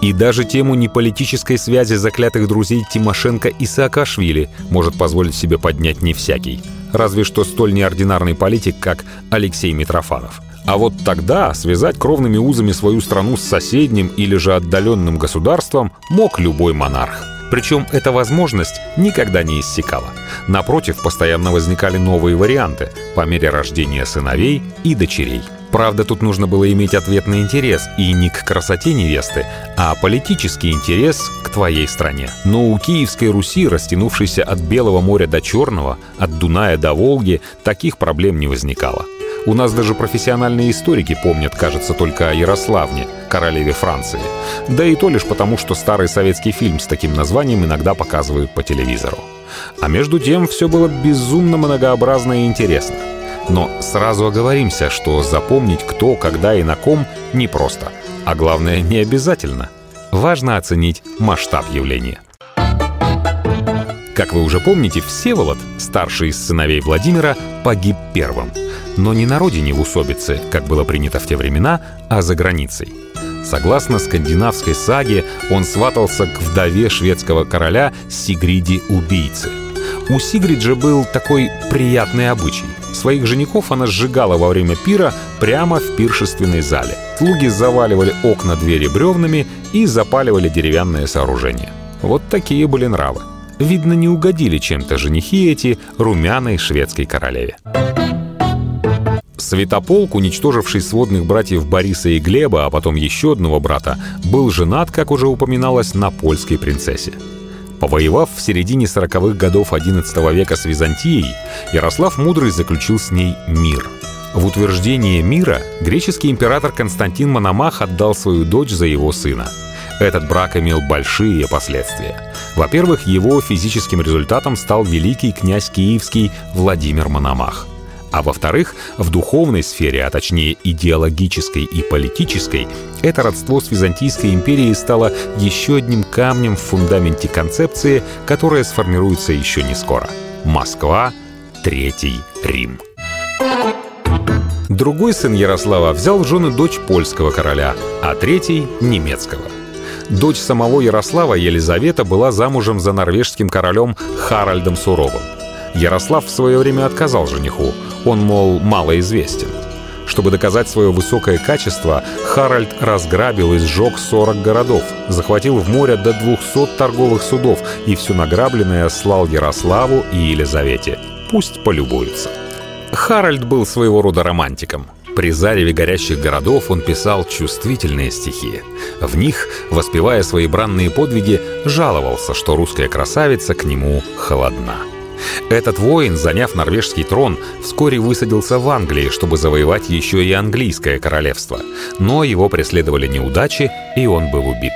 И даже тему неполитической связи заклятых друзей Тимошенко и Саакашвили может позволить себе поднять не всякий. Разве что столь неординарный политик, как Алексей Митрофанов. А вот тогда связать кровными узами свою страну с соседним или же отдаленным государством мог любой монарх. Причем эта возможность никогда не иссякала. Напротив, постоянно возникали новые варианты по мере рождения сыновей и дочерей. Правда, тут нужно было иметь ответный интерес, и не к красоте невесты, а политический интерес к твоей стране. Но у Киевской Руси, растянувшейся от Белого моря до Черного, от Дуная до Волги, таких проблем не возникало. У нас даже профессиональные историки помнят, кажется, только о Ярославне, королеве Франции. Да и то лишь потому, что старый советский фильм с таким названием иногда показывают по телевизору. А между тем все было безумно многообразно и интересно. Но сразу оговоримся, что запомнить кто, когда и на ком непросто. А главное, не обязательно. Важно оценить масштаб явления. Как вы уже помните, Всеволод, старший из сыновей Владимира, погиб первым. Но не на родине в усобице, как было принято в те времена, а за границей. Согласно скандинавской саге, он сватался к вдове шведского короля Сигриди-убийцы. У Сигрид же был такой приятный обычай — Своих женихов она сжигала во время пира прямо в пиршественной зале. Слуги заваливали окна двери бревнами и запаливали деревянное сооружение. Вот такие были нравы. Видно, не угодили чем-то женихи эти румяной шведской королеве. Святополк, уничтоживший сводных братьев Бориса и Глеба, а потом еще одного брата, был женат, как уже упоминалось, на польской принцессе. Повоевав в середине 40-х годов XI века с Византией, Ярослав Мудрый заключил с ней мир. В утверждение мира греческий император Константин Мономах отдал свою дочь за его сына. Этот брак имел большие последствия. Во-первых, его физическим результатом стал великий князь киевский Владимир Мономах. А во-вторых, в духовной сфере, а точнее идеологической и политической, это родство с Византийской империей стало еще одним камнем в фундаменте концепции, которая сформируется еще не скоро. Москва, Третий Рим. Другой сын Ярослава взял в жены дочь польского короля, а третий — немецкого. Дочь самого Ярослава, Елизавета, была замужем за норвежским королем Харальдом Суровым. Ярослав в свое время отказал жениху. Он, мол, малоизвестен. Чтобы доказать свое высокое качество, Харальд разграбил и сжег 40 городов, захватил в море до 200 торговых судов и все награбленное слал Ярославу и Елизавете. Пусть полюбуются. Харальд был своего рода романтиком. При зареве горящих городов он писал чувствительные стихи. В них, воспевая свои бранные подвиги, жаловался, что русская красавица к нему холодна. Этот воин, заняв норвежский трон, вскоре высадился в Англии, чтобы завоевать еще и английское королевство. Но его преследовали неудачи, и он был убит.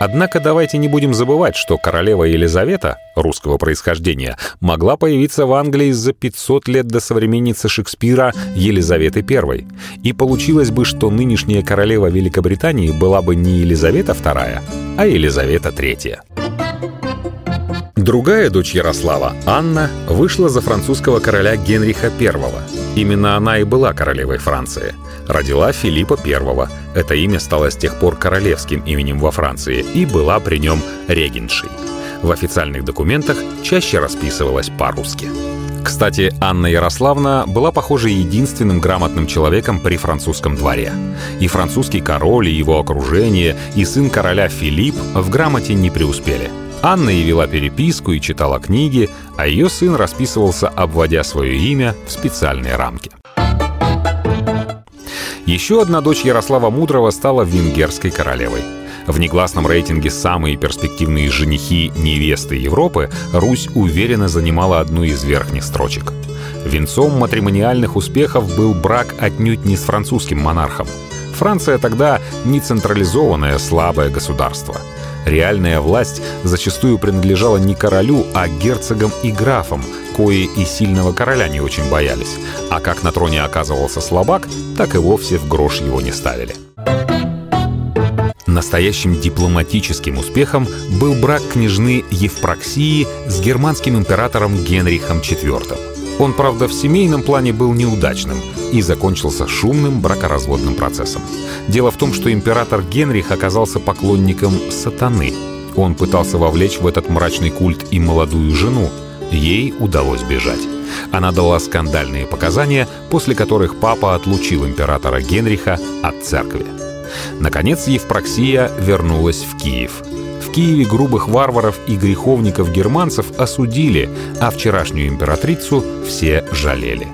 Однако давайте не будем забывать, что королева Елизавета, русского происхождения, могла появиться в Англии за 500 лет до современницы Шекспира Елизаветы I. И получилось бы, что нынешняя королева Великобритании была бы не Елизавета II, а Елизавета III. Другая дочь Ярослава, Анна, вышла за французского короля Генриха I. Именно она и была королевой Франции. Родила Филиппа I. Это имя стало с тех пор королевским именем во Франции и была при нем регеншей. В официальных документах чаще расписывалась по-русски. Кстати, Анна Ярославна была, похоже, единственным грамотным человеком при французском дворе. И французский король, и его окружение, и сын короля Филипп в грамоте не преуспели. Анна и вела переписку и читала книги, а ее сын расписывался, обводя свое имя в специальные рамки. Еще одна дочь Ярослава Мудрого стала венгерской королевой. В негласном рейтинге «Самые перспективные женихи невесты Европы» Русь уверенно занимала одну из верхних строчек. Венцом матримониальных успехов был брак отнюдь не с французским монархом. Франция тогда не централизованное слабое государство. Реальная власть зачастую принадлежала не королю, а герцогам и графам, кои и сильного короля не очень боялись. А как на троне оказывался слабак, так и вовсе в грош его не ставили. Настоящим дипломатическим успехом был брак княжны Евпроксии с германским императором Генрихом IV. Он, правда, в семейном плане был неудачным и закончился шумным бракоразводным процессом. Дело в том, что император Генрих оказался поклонником сатаны. Он пытался вовлечь в этот мрачный культ и молодую жену. Ей удалось бежать. Она дала скандальные показания, после которых папа отлучил императора Генриха от церкви. Наконец Евпроксия вернулась в Киев. Киеве грубых варваров и греховников-германцев осудили, а вчерашнюю императрицу все жалели.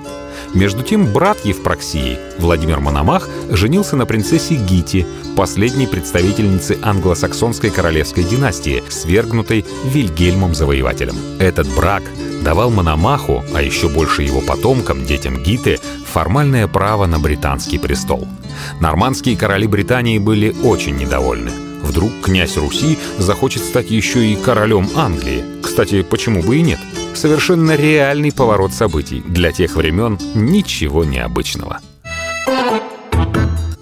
Между тем брат Евпроксии, Владимир Мономах, женился на принцессе Гити, последней представительнице англосаксонской королевской династии, свергнутой Вильгельмом Завоевателем. Этот брак давал Мономаху, а еще больше его потомкам, детям Гиты, формальное право на британский престол. Нормандские короли Британии были очень недовольны. Вдруг князь Руси захочет стать еще и королем Англии. Кстати, почему бы и нет? Совершенно реальный поворот событий. Для тех времен ничего необычного.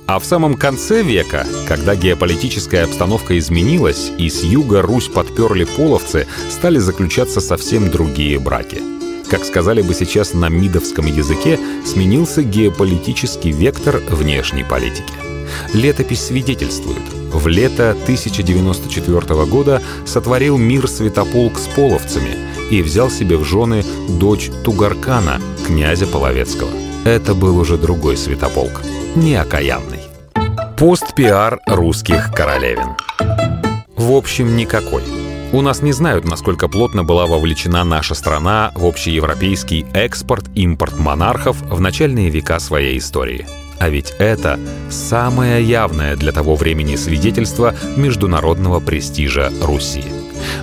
А в самом конце века, когда геополитическая обстановка изменилась и с юга Русь подперли половцы, стали заключаться совсем другие браки. Как сказали бы сейчас на мидовском языке, сменился геополитический вектор внешней политики. Летопись свидетельствует. В лето 1094 года сотворил мир Святополк с половцами и взял себе в жены дочь Тугаркана, князя Половецкого. Это был уже другой Святополк, не окаянный. Пост-пиар русских королевин. В общем, никакой. У нас не знают, насколько плотно была вовлечена наша страна в общеевропейский экспорт-импорт монархов в начальные века своей истории. А ведь это самое явное для того времени свидетельство международного престижа Руси.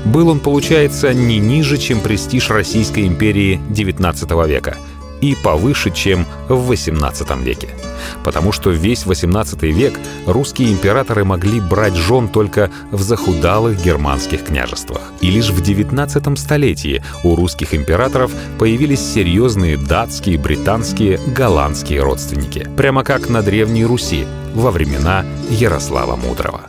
Был он, получается, не ниже, чем престиж Российской империи XIX века – и повыше, чем в XVIII веке. Потому что весь XVIII век русские императоры могли брать жен только в захудалых германских княжествах. И лишь в XIX столетии у русских императоров появились серьезные датские, британские, голландские родственники. Прямо как на Древней Руси во времена Ярослава Мудрого.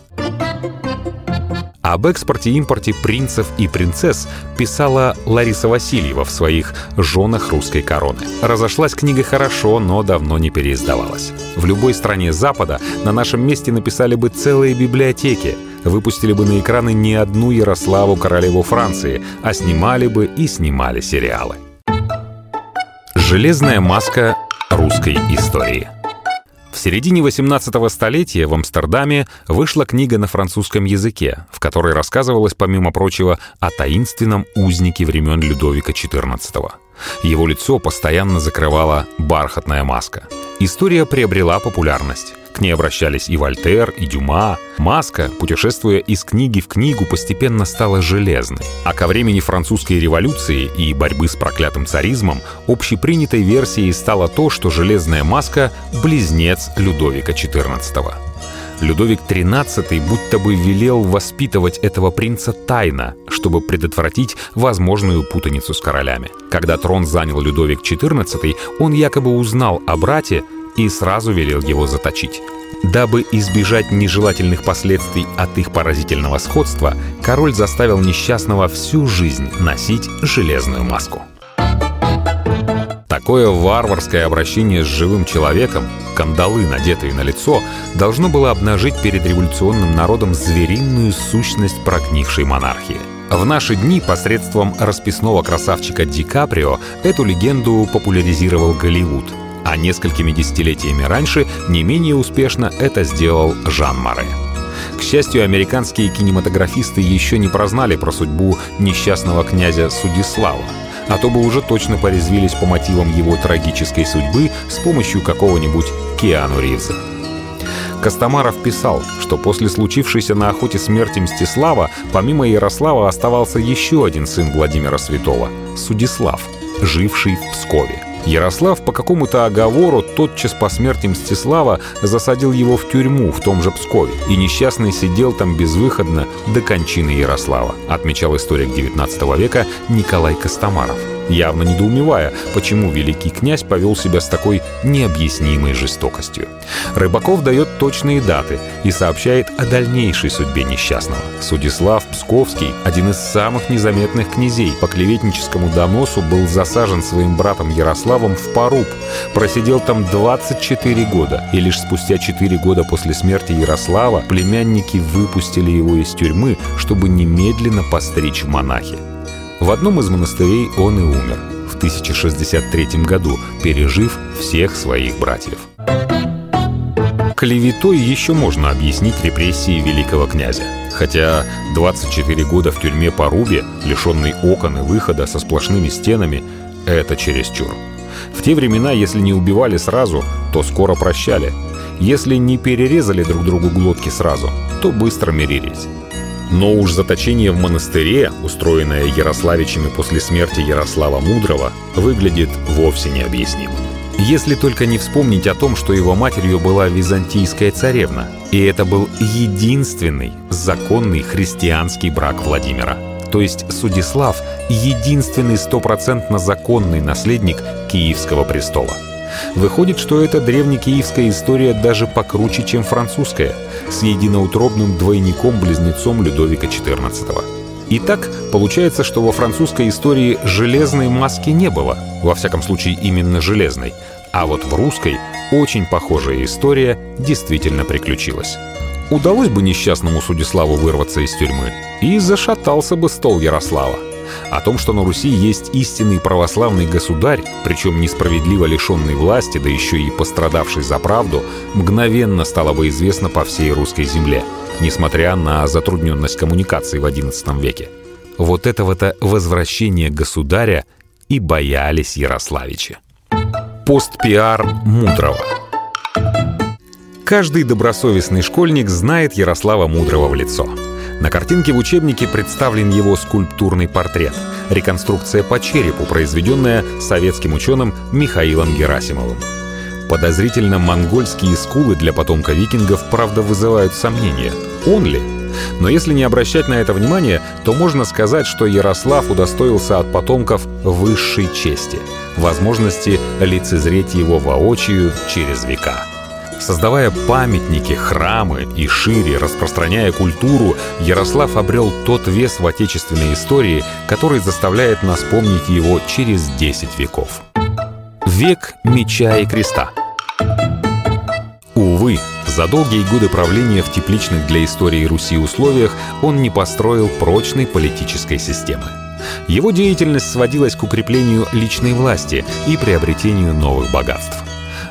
Об экспорте-импорте принцев и принцесс писала Лариса Васильева в своих «Женах русской короны». Разошлась книга хорошо, но давно не переиздавалась. В любой стране Запада на нашем месте написали бы целые библиотеки, выпустили бы на экраны не одну Ярославу, королеву Франции, а снимали бы и снимали сериалы. Железная маска русской истории – в середине 18 столетия в Амстердаме вышла книга на французском языке, в которой рассказывалось, помимо прочего, о таинственном узнике времен Людовика XIV. Его лицо постоянно закрывала бархатная маска. История приобрела популярность. К ней обращались и Вольтер, и Дюма. Маска, путешествуя из книги в книгу, постепенно стала железной. А ко времени французской революции и борьбы с проклятым царизмом общепринятой версией стало то, что железная маска — близнец Людовика XIV. Людовик XIII будто бы велел воспитывать этого принца тайно, чтобы предотвратить возможную путаницу с королями. Когда трон занял Людовик XIV, он якобы узнал о брате и сразу велел его заточить. Дабы избежать нежелательных последствий от их поразительного сходства, король заставил несчастного всю жизнь носить железную маску. Такое варварское обращение с живым человеком, кандалы, надетые на лицо, должно было обнажить перед революционным народом звериную сущность прогнившей монархии. В наши дни посредством расписного красавчика Ди Каприо эту легенду популяризировал Голливуд, а несколькими десятилетиями раньше не менее успешно это сделал Жан Маре. К счастью, американские кинематографисты еще не прознали про судьбу несчастного князя Судислава, а то бы уже точно порезвились по мотивам его трагической судьбы с помощью какого-нибудь Киану Ривза. Костомаров писал, что после случившейся на охоте смерти Мстислава, помимо Ярослава оставался еще один сын Владимира Святого — Судислав, живший в Пскове. Ярослав по какому-то оговору тотчас по смерти Мстислава засадил его в тюрьму в том же Пскове, и несчастный сидел там безвыходно до кончины Ярослава, отмечал историк XIX века Николай Костомаров явно недоумевая, почему великий князь повел себя с такой необъяснимой жестокостью. Рыбаков дает точные даты и сообщает о дальнейшей судьбе несчастного. Судислав Псковский, один из самых незаметных князей, по клеветническому доносу был засажен своим братом Ярославом в Поруб, просидел там 24 года, и лишь спустя 4 года после смерти Ярослава племянники выпустили его из тюрьмы, чтобы немедленно постричь монахи. В одном из монастырей он и умер в 1063 году, пережив всех своих братьев. Клеветой еще можно объяснить репрессии великого князя. Хотя 24 года в тюрьме по Рубе, лишенный окон и выхода со сплошными стенами, это чересчур. В те времена, если не убивали сразу, то скоро прощали. Если не перерезали друг другу глотки сразу, то быстро мирились. Но уж заточение в монастыре, устроенное Ярославичами после смерти Ярослава Мудрого, выглядит вовсе необъяснимым. Если только не вспомнить о том, что его матерью была византийская царевна, и это был единственный законный христианский брак Владимира. То есть Судислав — единственный стопроцентно законный наследник Киевского престола — Выходит, что эта древнекиевская история даже покруче, чем французская, с единоутробным двойником-близнецом Людовика XIV. Итак, получается, что во французской истории железной маски не было, во всяком случае именно железной, а вот в русской очень похожая история действительно приключилась. Удалось бы несчастному Судиславу вырваться из тюрьмы, и зашатался бы стол Ярослава — о том, что на Руси есть истинный православный государь, причем несправедливо лишенный власти, да еще и пострадавший за правду, мгновенно стало бы известно по всей русской земле, несмотря на затрудненность коммуникации в XI веке. Вот этого-то возвращения государя и боялись Ярославичи. Постпиар Мудрого Каждый добросовестный школьник знает Ярослава Мудрого в лицо — на картинке в учебнике представлен его скульптурный портрет — реконструкция по черепу, произведенная советским ученым Михаилом Герасимовым. Подозрительно монгольские скулы для потомка викингов, правда, вызывают сомнения. Он ли? Но если не обращать на это внимание, то можно сказать, что Ярослав удостоился от потомков высшей чести — возможности лицезреть его воочию через века. Создавая памятники, храмы и шире распространяя культуру, Ярослав обрел тот вес в отечественной истории, который заставляет нас помнить его через 10 веков. Век меча и креста. Увы, за долгие годы правления в тепличных для истории Руси условиях он не построил прочной политической системы. Его деятельность сводилась к укреплению личной власти и приобретению новых богатств.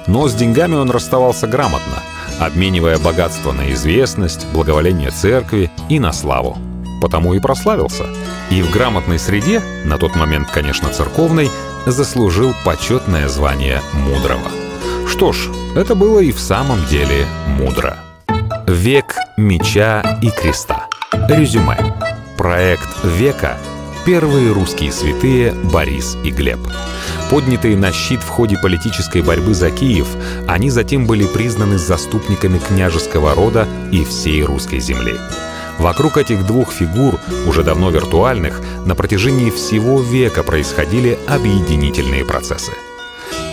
Но с деньгами он расставался грамотно, обменивая богатство на известность, благоволение церкви и на славу. Потому и прославился. И в грамотной среде, на тот момент, конечно, церковной, заслужил почетное звание мудрого. Что ж, это было и в самом деле мудро. Век меча и креста. Резюме. Проект века первые русские святые Борис и Глеб. Поднятые на щит в ходе политической борьбы за Киев, они затем были признаны заступниками княжеского рода и всей русской земли. Вокруг этих двух фигур, уже давно виртуальных, на протяжении всего века происходили объединительные процессы.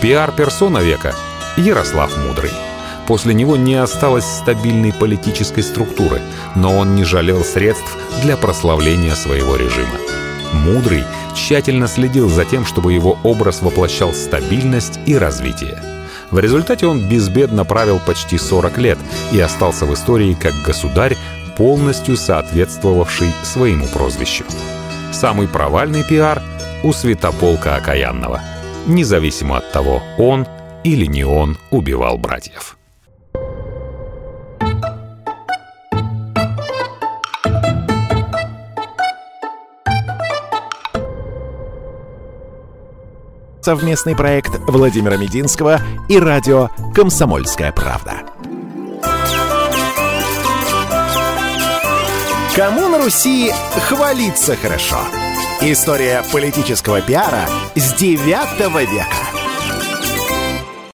Пиар-персона века — Ярослав Мудрый. После него не осталось стабильной политической структуры, но он не жалел средств для прославления своего режима. Мудрый тщательно следил за тем, чтобы его образ воплощал стабильность и развитие. В результате он безбедно правил почти 40 лет и остался в истории как государь, полностью соответствовавший своему прозвищу. Самый провальный пиар у Святополка Окаянного. Независимо от того, он или не он убивал братьев. Совместный проект Владимира Мединского и радио «Комсомольская правда». Кому на Руси хвалиться хорошо? История политического пиара с 9 века.